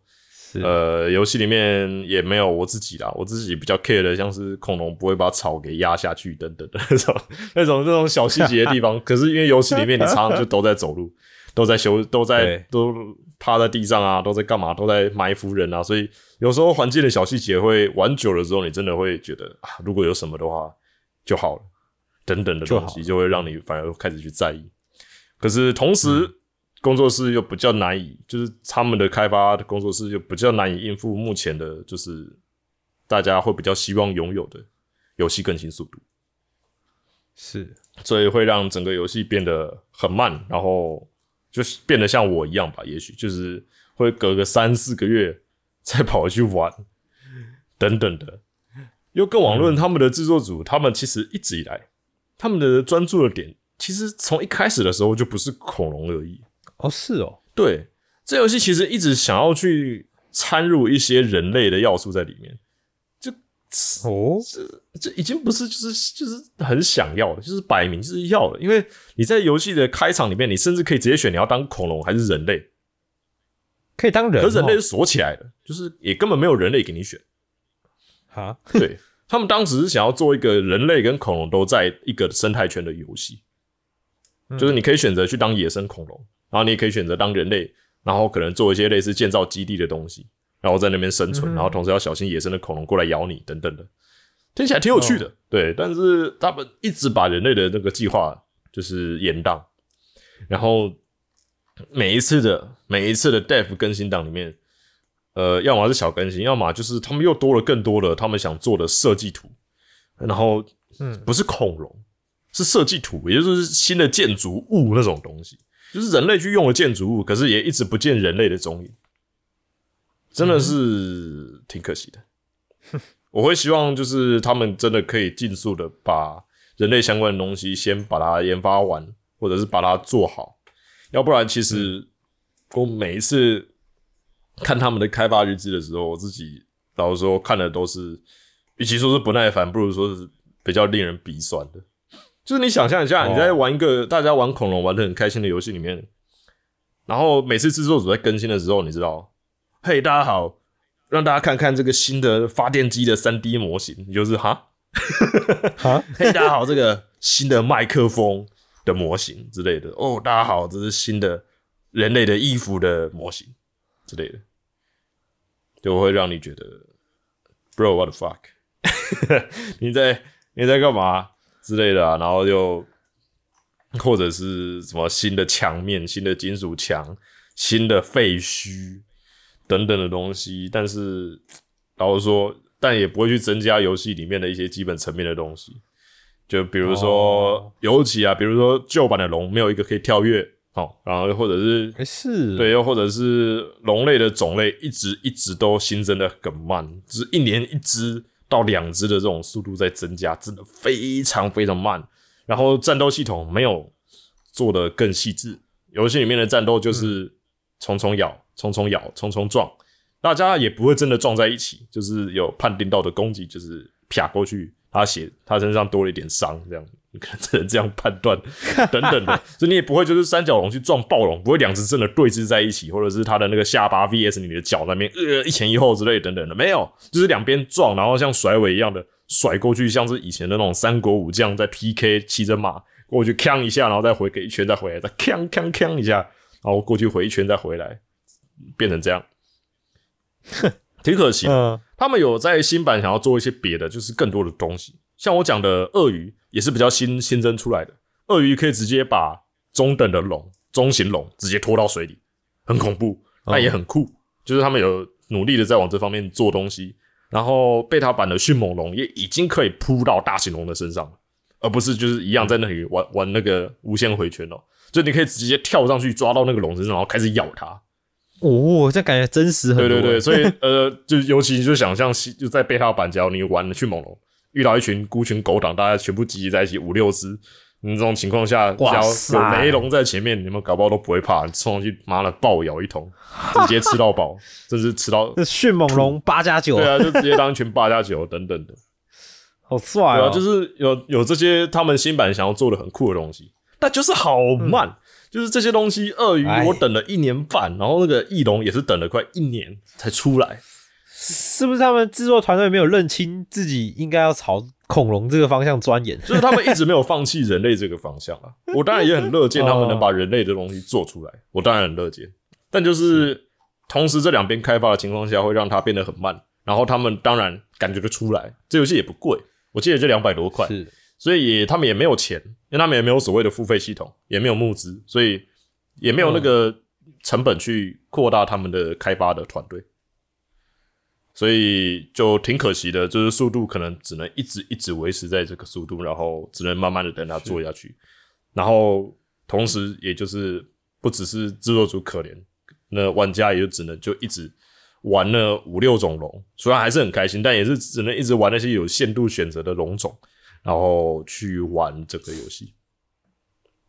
呃，游戏里面也没有我自己啦，我自己比较 care 的，像是恐龙不会把草给压下去等等的那种那种这种小细节的地方。可是因为游戏里面你常常就都在走路，都在修，都在都。趴在地上啊，都在干嘛？都在埋伏人啊！所以有时候环境的小细节会玩久了之后，你真的会觉得啊，如果有什么的话就好了，等等的东西就会让你反而开始去在意。可是同时，工作室又比较难以，就是他们的开发的工作室又比较难以应付目前的，就是大家会比较希望拥有的游戏更新速度，是，所以会让整个游戏变得很慢，然后。就是变得像我一样吧，也许就是会隔个三四个月 <laughs> 再跑回去玩，等等的。又更网论他们的制作组，他们其实一直以来他们的专注的点，其实从一开始的时候就不是恐龙而已。哦，是哦，对，这游戏其实一直想要去掺入一些人类的要素在里面。哦，这这已经不是就是就是很想要的，就是摆明就是要的。因为你在游戏的开场里面，你甚至可以直接选你要当恐龙还是人类，可以当人，可人类是锁起来的，就是也根本没有人类给你选。啊，<laughs> 对他们当时是想要做一个人类跟恐龙都在一个生态圈的游戏，就是你可以选择去当野生恐龙，然后你也可以选择当人类，然后可能做一些类似建造基地的东西。然后在那边生存，然后同时要小心野生的恐龙过来咬你等等的，听起来挺有趣的。对，但是他们一直把人类的那个计划就是延宕，然后每一次的每一次的 Dev 更新档里面，呃，要么是小更新，要么就是他们又多了更多的他们想做的设计图，然后嗯。不是恐龙，是设计图，也就是新的建筑物那种东西，就是人类去用的建筑物，可是也一直不见人类的踪影，真的是挺可惜的。<laughs> 我会希望就是他们真的可以尽速的把人类相关的东西先把它研发完，或者是把它做好，要不然其实我每一次看他们的开发日志的时候，我自己老实说看的都是，与其说是不耐烦，不如说是比较令人鼻酸的。就是你想象一下，哦你在玩一个大家玩恐龙玩的很开心的游戏里面，然后每次制作组在更新的时候，你知道，嘿，大家好，让大家看看这个新的发电机的三 D 模型，你就是哈，<laughs> 哈，嘿，大家好，这个新的麦克风的模型之类的。哦，大家好，这是新的人类的衣服的模型之类的，就会让你觉得，bro，what the fuck，<laughs> 你在你在干嘛之类的啊？然后又或者是什么新的墙面、新的金属墙、新的废墟等等的东西，但是老实说，但也不会去增加游戏里面的一些基本层面的东西。就比如说哦尤其啊，比如说旧版的龙没有一个可以跳跃，哦，然后或者是诶是，对，又或者是龙类的种类一直一直都新增的很慢，就是一年一只到两只的这种速度在增加，真的非常非常慢。然后战斗系统没有做的更细致，游戏里面的战斗就是虫虫咬、冲冲咬、冲冲撞，大家也不会真的撞在一起，就是有判定到的攻击就是啪过去，他血他身上多了一点伤，这样。你可能只能这样判断 <laughs> 等等的，所以你也不会就是三角龙去撞暴龙，不会两只真的对峙在一起，或者是他的那个下巴 VS 你的脚那边呃一前一后之类等等的，没有，就是两边撞，然后像甩尾一样的甩过去，像是以前的那种三国武将在 PK 骑着马过去锵一下，然后再回给一圈再回来，再锵锵锵一下，然后过去回一圈再回来，变成这样，挺可惜他们有在新版想要做一些别的，就是更多的东西。像我讲的鳄鱼也是比较新新增出来的，鳄鱼可以直接把中等的龙、中型龙直接拖到水里，很恐怖，但也很酷。就是他们有努力的在往这方面做东西。然后贝塔版的迅猛龙也已经可以扑到大型龙的身上了，而不是就是一样在那里玩玩那个无限回圈哦。就你可以直接跳上去抓到那个龙身上，然后开始咬它。哦，这感觉真实很多。对对对，所以 <laughs> 呃，就尤其就想象就在贝塔版，只要你玩迅猛龙，遇到一群孤群狗党，大家全部集结在一起五六只，你这种情况下，只要哇塞有雷龙在前面，你们搞不好都不会怕，你冲上去妈的暴咬一通，直接吃到饱，<laughs> 甚至吃到 <laughs> 迅猛龙八加九对，啊，就直接当一群八加九等等的，好帅哦！啊，就是有有这些他们新版想要做的很酷的东西，但就是好慢。就是这些东西，鳄鱼哎我等了一年半，然后那个翼龙也是等了快一年才出来。是不是他们制作团队没有认清自己应该要朝恐龙这个方向钻研？就是他们一直没有放弃人类这个方向啊。<laughs> 我当然也很乐见他们能把人类的东西做出来，我当然很乐见。但就是同时这两边开发的情况下，会让它变得很慢。然后他们当然感觉得出来，这游戏也不贵，我记得就两百多块，是所以也他们也没有钱，因为他们也没有所谓的付费系统，也没有募资，所以也没有那个成本去扩大他们的开发的团队。所以就挺可惜的，就是速度可能只能一直一直维持在这个速度，然后只能慢慢的等它做下去，然后同时也就是不只是制作组可怜，那玩家也就只能就一直玩了五六种龙，虽然还是很开心，但也是只能一直玩那些有限度选择的龙种，然后去玩这个游戏。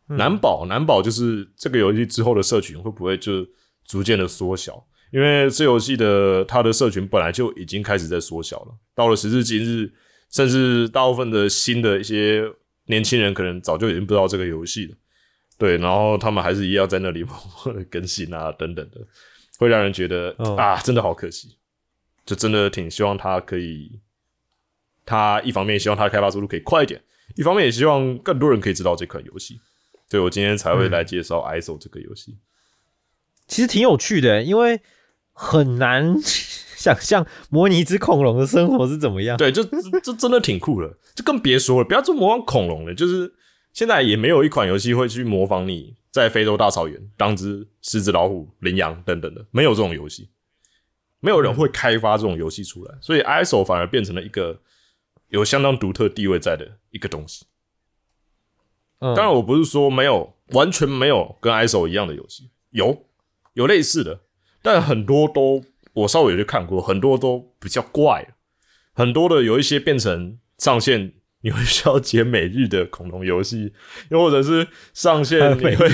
难保难保就是这个游戏之后的社群会不会就逐渐的缩小？因为这游戏的它的社群本来就已经开始在缩小了，到了时至今日，甚至大部分的新的一些年轻人可能早就已经不知道这个游戏了。<laughs> 对，然后他们还是一样在那里默默的更新啊，等等的，会让人觉得、嗯啊，真的好可惜。就真的挺希望它可以，它一方面希望他的开发速度可以快一点，一方面也希望更多人可以知道这款游戏。所以我今天才会来介绍《ISO》这个游戏。其实挺有趣的，因为很难 <laughs> 想象模拟一只恐龙的生活是怎么样。对，就这这真的挺酷的，就更别说了，不要做模仿恐龙了，就是现在也没有一款游戏会去模仿你在非洲大草原当只狮子、老虎、羚羊等等的，没有这种游戏，没有人会开发这种游戏出来，所以 ISO 反而变成了一个有相当独特地位在的一个东西。嗯，当然，我不是说没有完全没有跟 ISO 一样的游戏，有有类似的，但很多都我稍微有去看过，很多都比较怪，很多的有一些变成上线你会需要解每日的恐龙游戏，又或者是上线你会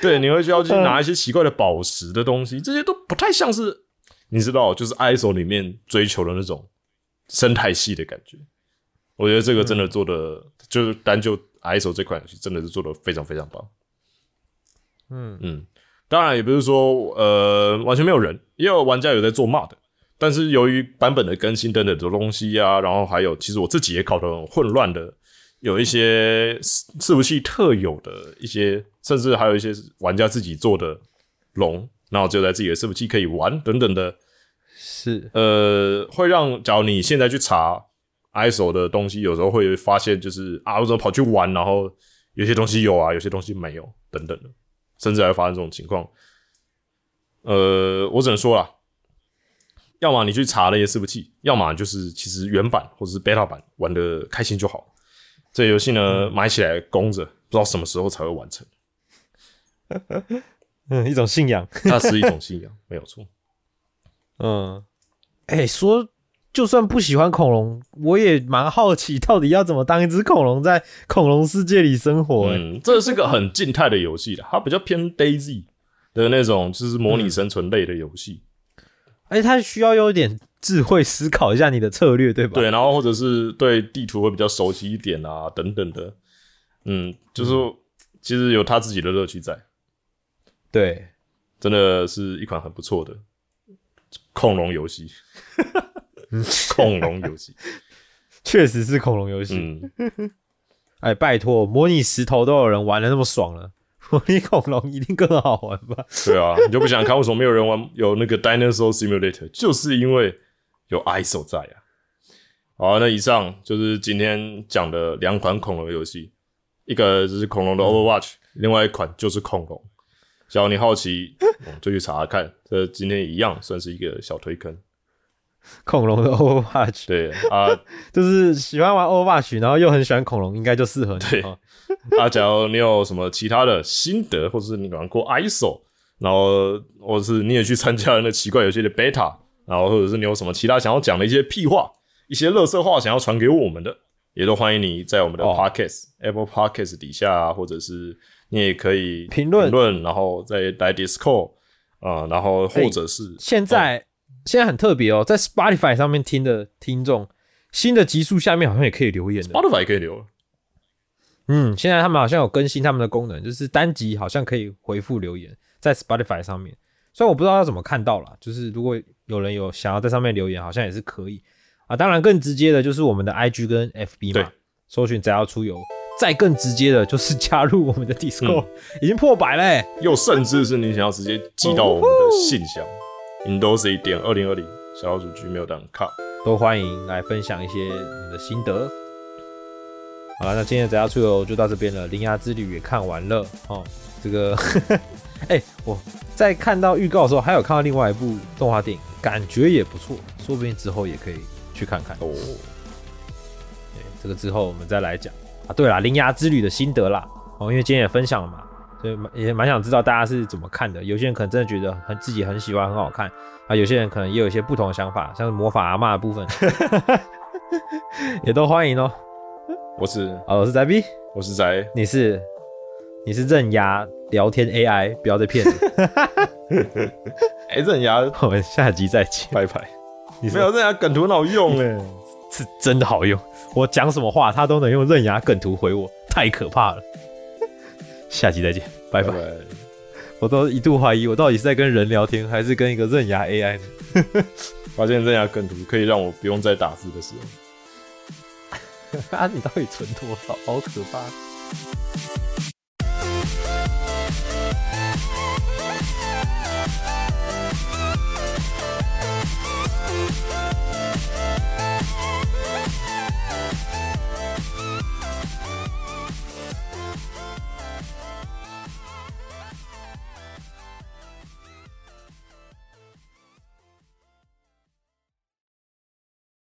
对你会需要去拿一些奇怪的宝石的东西，这些都不太像是你知道，就是 ISO 里面追求的那种生态系的感觉。我觉得这个真的做的，就是单就 ISO 这款游戏真的是做的非常非常棒。嗯。嗯，当然也不是说呃完全没有人，也有玩家有在做 mod，但是由于版本的更新等等的东西啊，然后还有其实我自己也搞得很混乱的，有一些伺服器特有的一些，甚至还有一些玩家自己做的龙，然后只有在自己的伺服器可以玩等等的，是。呃，会让假如你现在去查 ISO 的东西，有时候会发现就是啊，我怎么跑去玩，然后有些东西有啊，有些东西没有等等的，甚至还会发生这种情况。呃，我只能说啦，要么你去查那些伺服器，要么就是其实原版或者是 beta 版玩的开心就好。这游戏呢，买起来供着，不知道什么时候才会完成。<laughs> 嗯一种信仰。那是一种信仰，没有错。<laughs> 嗯，哎、说就算不喜欢恐龙，我也蛮好奇，到底要怎么当一只恐龙在恐龙世界里生活、欸？嗯，这是个很静态的游戏的，它比较偏 Daisy 的那种，就是模拟生存类的游戏。而且它需要有一点智慧思考一下你的策略，对吧？对，然后或者是对地图会比较熟悉一点啊，等等的。嗯，就是说其实有他自己的乐趣在，对，真的是一款很不错的恐龙游戏。<laughs> <laughs> 恐龙游戏，<laughs> 确实是恐龙游戏。嗯，<laughs> 哎，拜托，模拟石头都有人玩的那么爽了，模拟恐龙一定更好玩吧？对啊，你就不想看为什么没有人玩有那个 Dinosaur Simulator，就是因为有 ISO 在啊。好，那以上就是今天讲的两款恐龙游戏，一个就是恐龙的 Overwatch，、另外一款就是恐龙。只要你好奇，嗯就去查查看。这今天一样算是一个小推坑。<laughs> 恐龙的 Overwatch，对啊。<laughs> 就是喜欢玩 Overwatch，然后又很喜欢恐龙，应该就适合你。对。哦。<laughs> 啊，假如你有什么其他的心得，或者是你玩过 ISO，然后或者是你也去参加了那奇怪游戏的 beta，然后或者是你有什么其他想要讲的一些屁话、一些乐色话想要传给我们的，也都欢迎你在我们的哦。Podcast、Apple Podcast 底下啊，或者是你也可以评论。评论，然后再来 Discord 啊、然后或者是、现在、现在很特别哦，在 Spotify 上面听的听众，新的集数下面好像也可以留言的。Spotify 也可以留。嗯，现在他们好像有更新他们的功能，就是单集好像可以回复留言，在 Spotify 上面。虽然我不知道要怎么看到啦，就是如果有人有想要在上面留言，好像也是可以啊。当然更直接的就是我们的 IG 跟 FB 对嘛，搜寻只要出游。再更直接的就是加入我们的 Discord，、已经破百嘞、又甚至是你想要直接寄到我们的信箱 indosy 点二零二零小老鼠 gmail.com。都欢迎来分享一些你的心得。好了，那今天的只要出游就到这边了，铃芽之旅也看完了哦。这个，<laughs> 哎、我在看到预告的时候，还有看到另外一部动画电影，感觉也不错，说不定之后也可以去看看。哦，对，这个之后我们再来讲啊。对啦，铃芽之旅的心得啦，哦，因为今天也分享了嘛，所以蛮也蛮想知道大家是怎么看的。有些人可能真的觉得很自己很喜欢，很好看啊，有些人可能也有一些不同的想法，像是魔法阿妈的部分，<laughs> 也都欢迎哦。我是好，我是宅 B，我是宅，你是你是刃牙聊天 AI，不要再骗了。<laughs> 哎、刃牙我们下集再见。拜拜。你没有刃牙梗图很好用 <laughs> 哎，是真的好用，我讲什么话他都能用刃牙梗图回我，太可怕了。下集再见，拜拜。拜。我都一度怀疑我到底是在跟人聊天，还是跟一个刃牙 AI 呢？<laughs> 发现刃牙梗图可以让我不用再打字的时候。<laughs> 啊，你到底存多少？好可怕！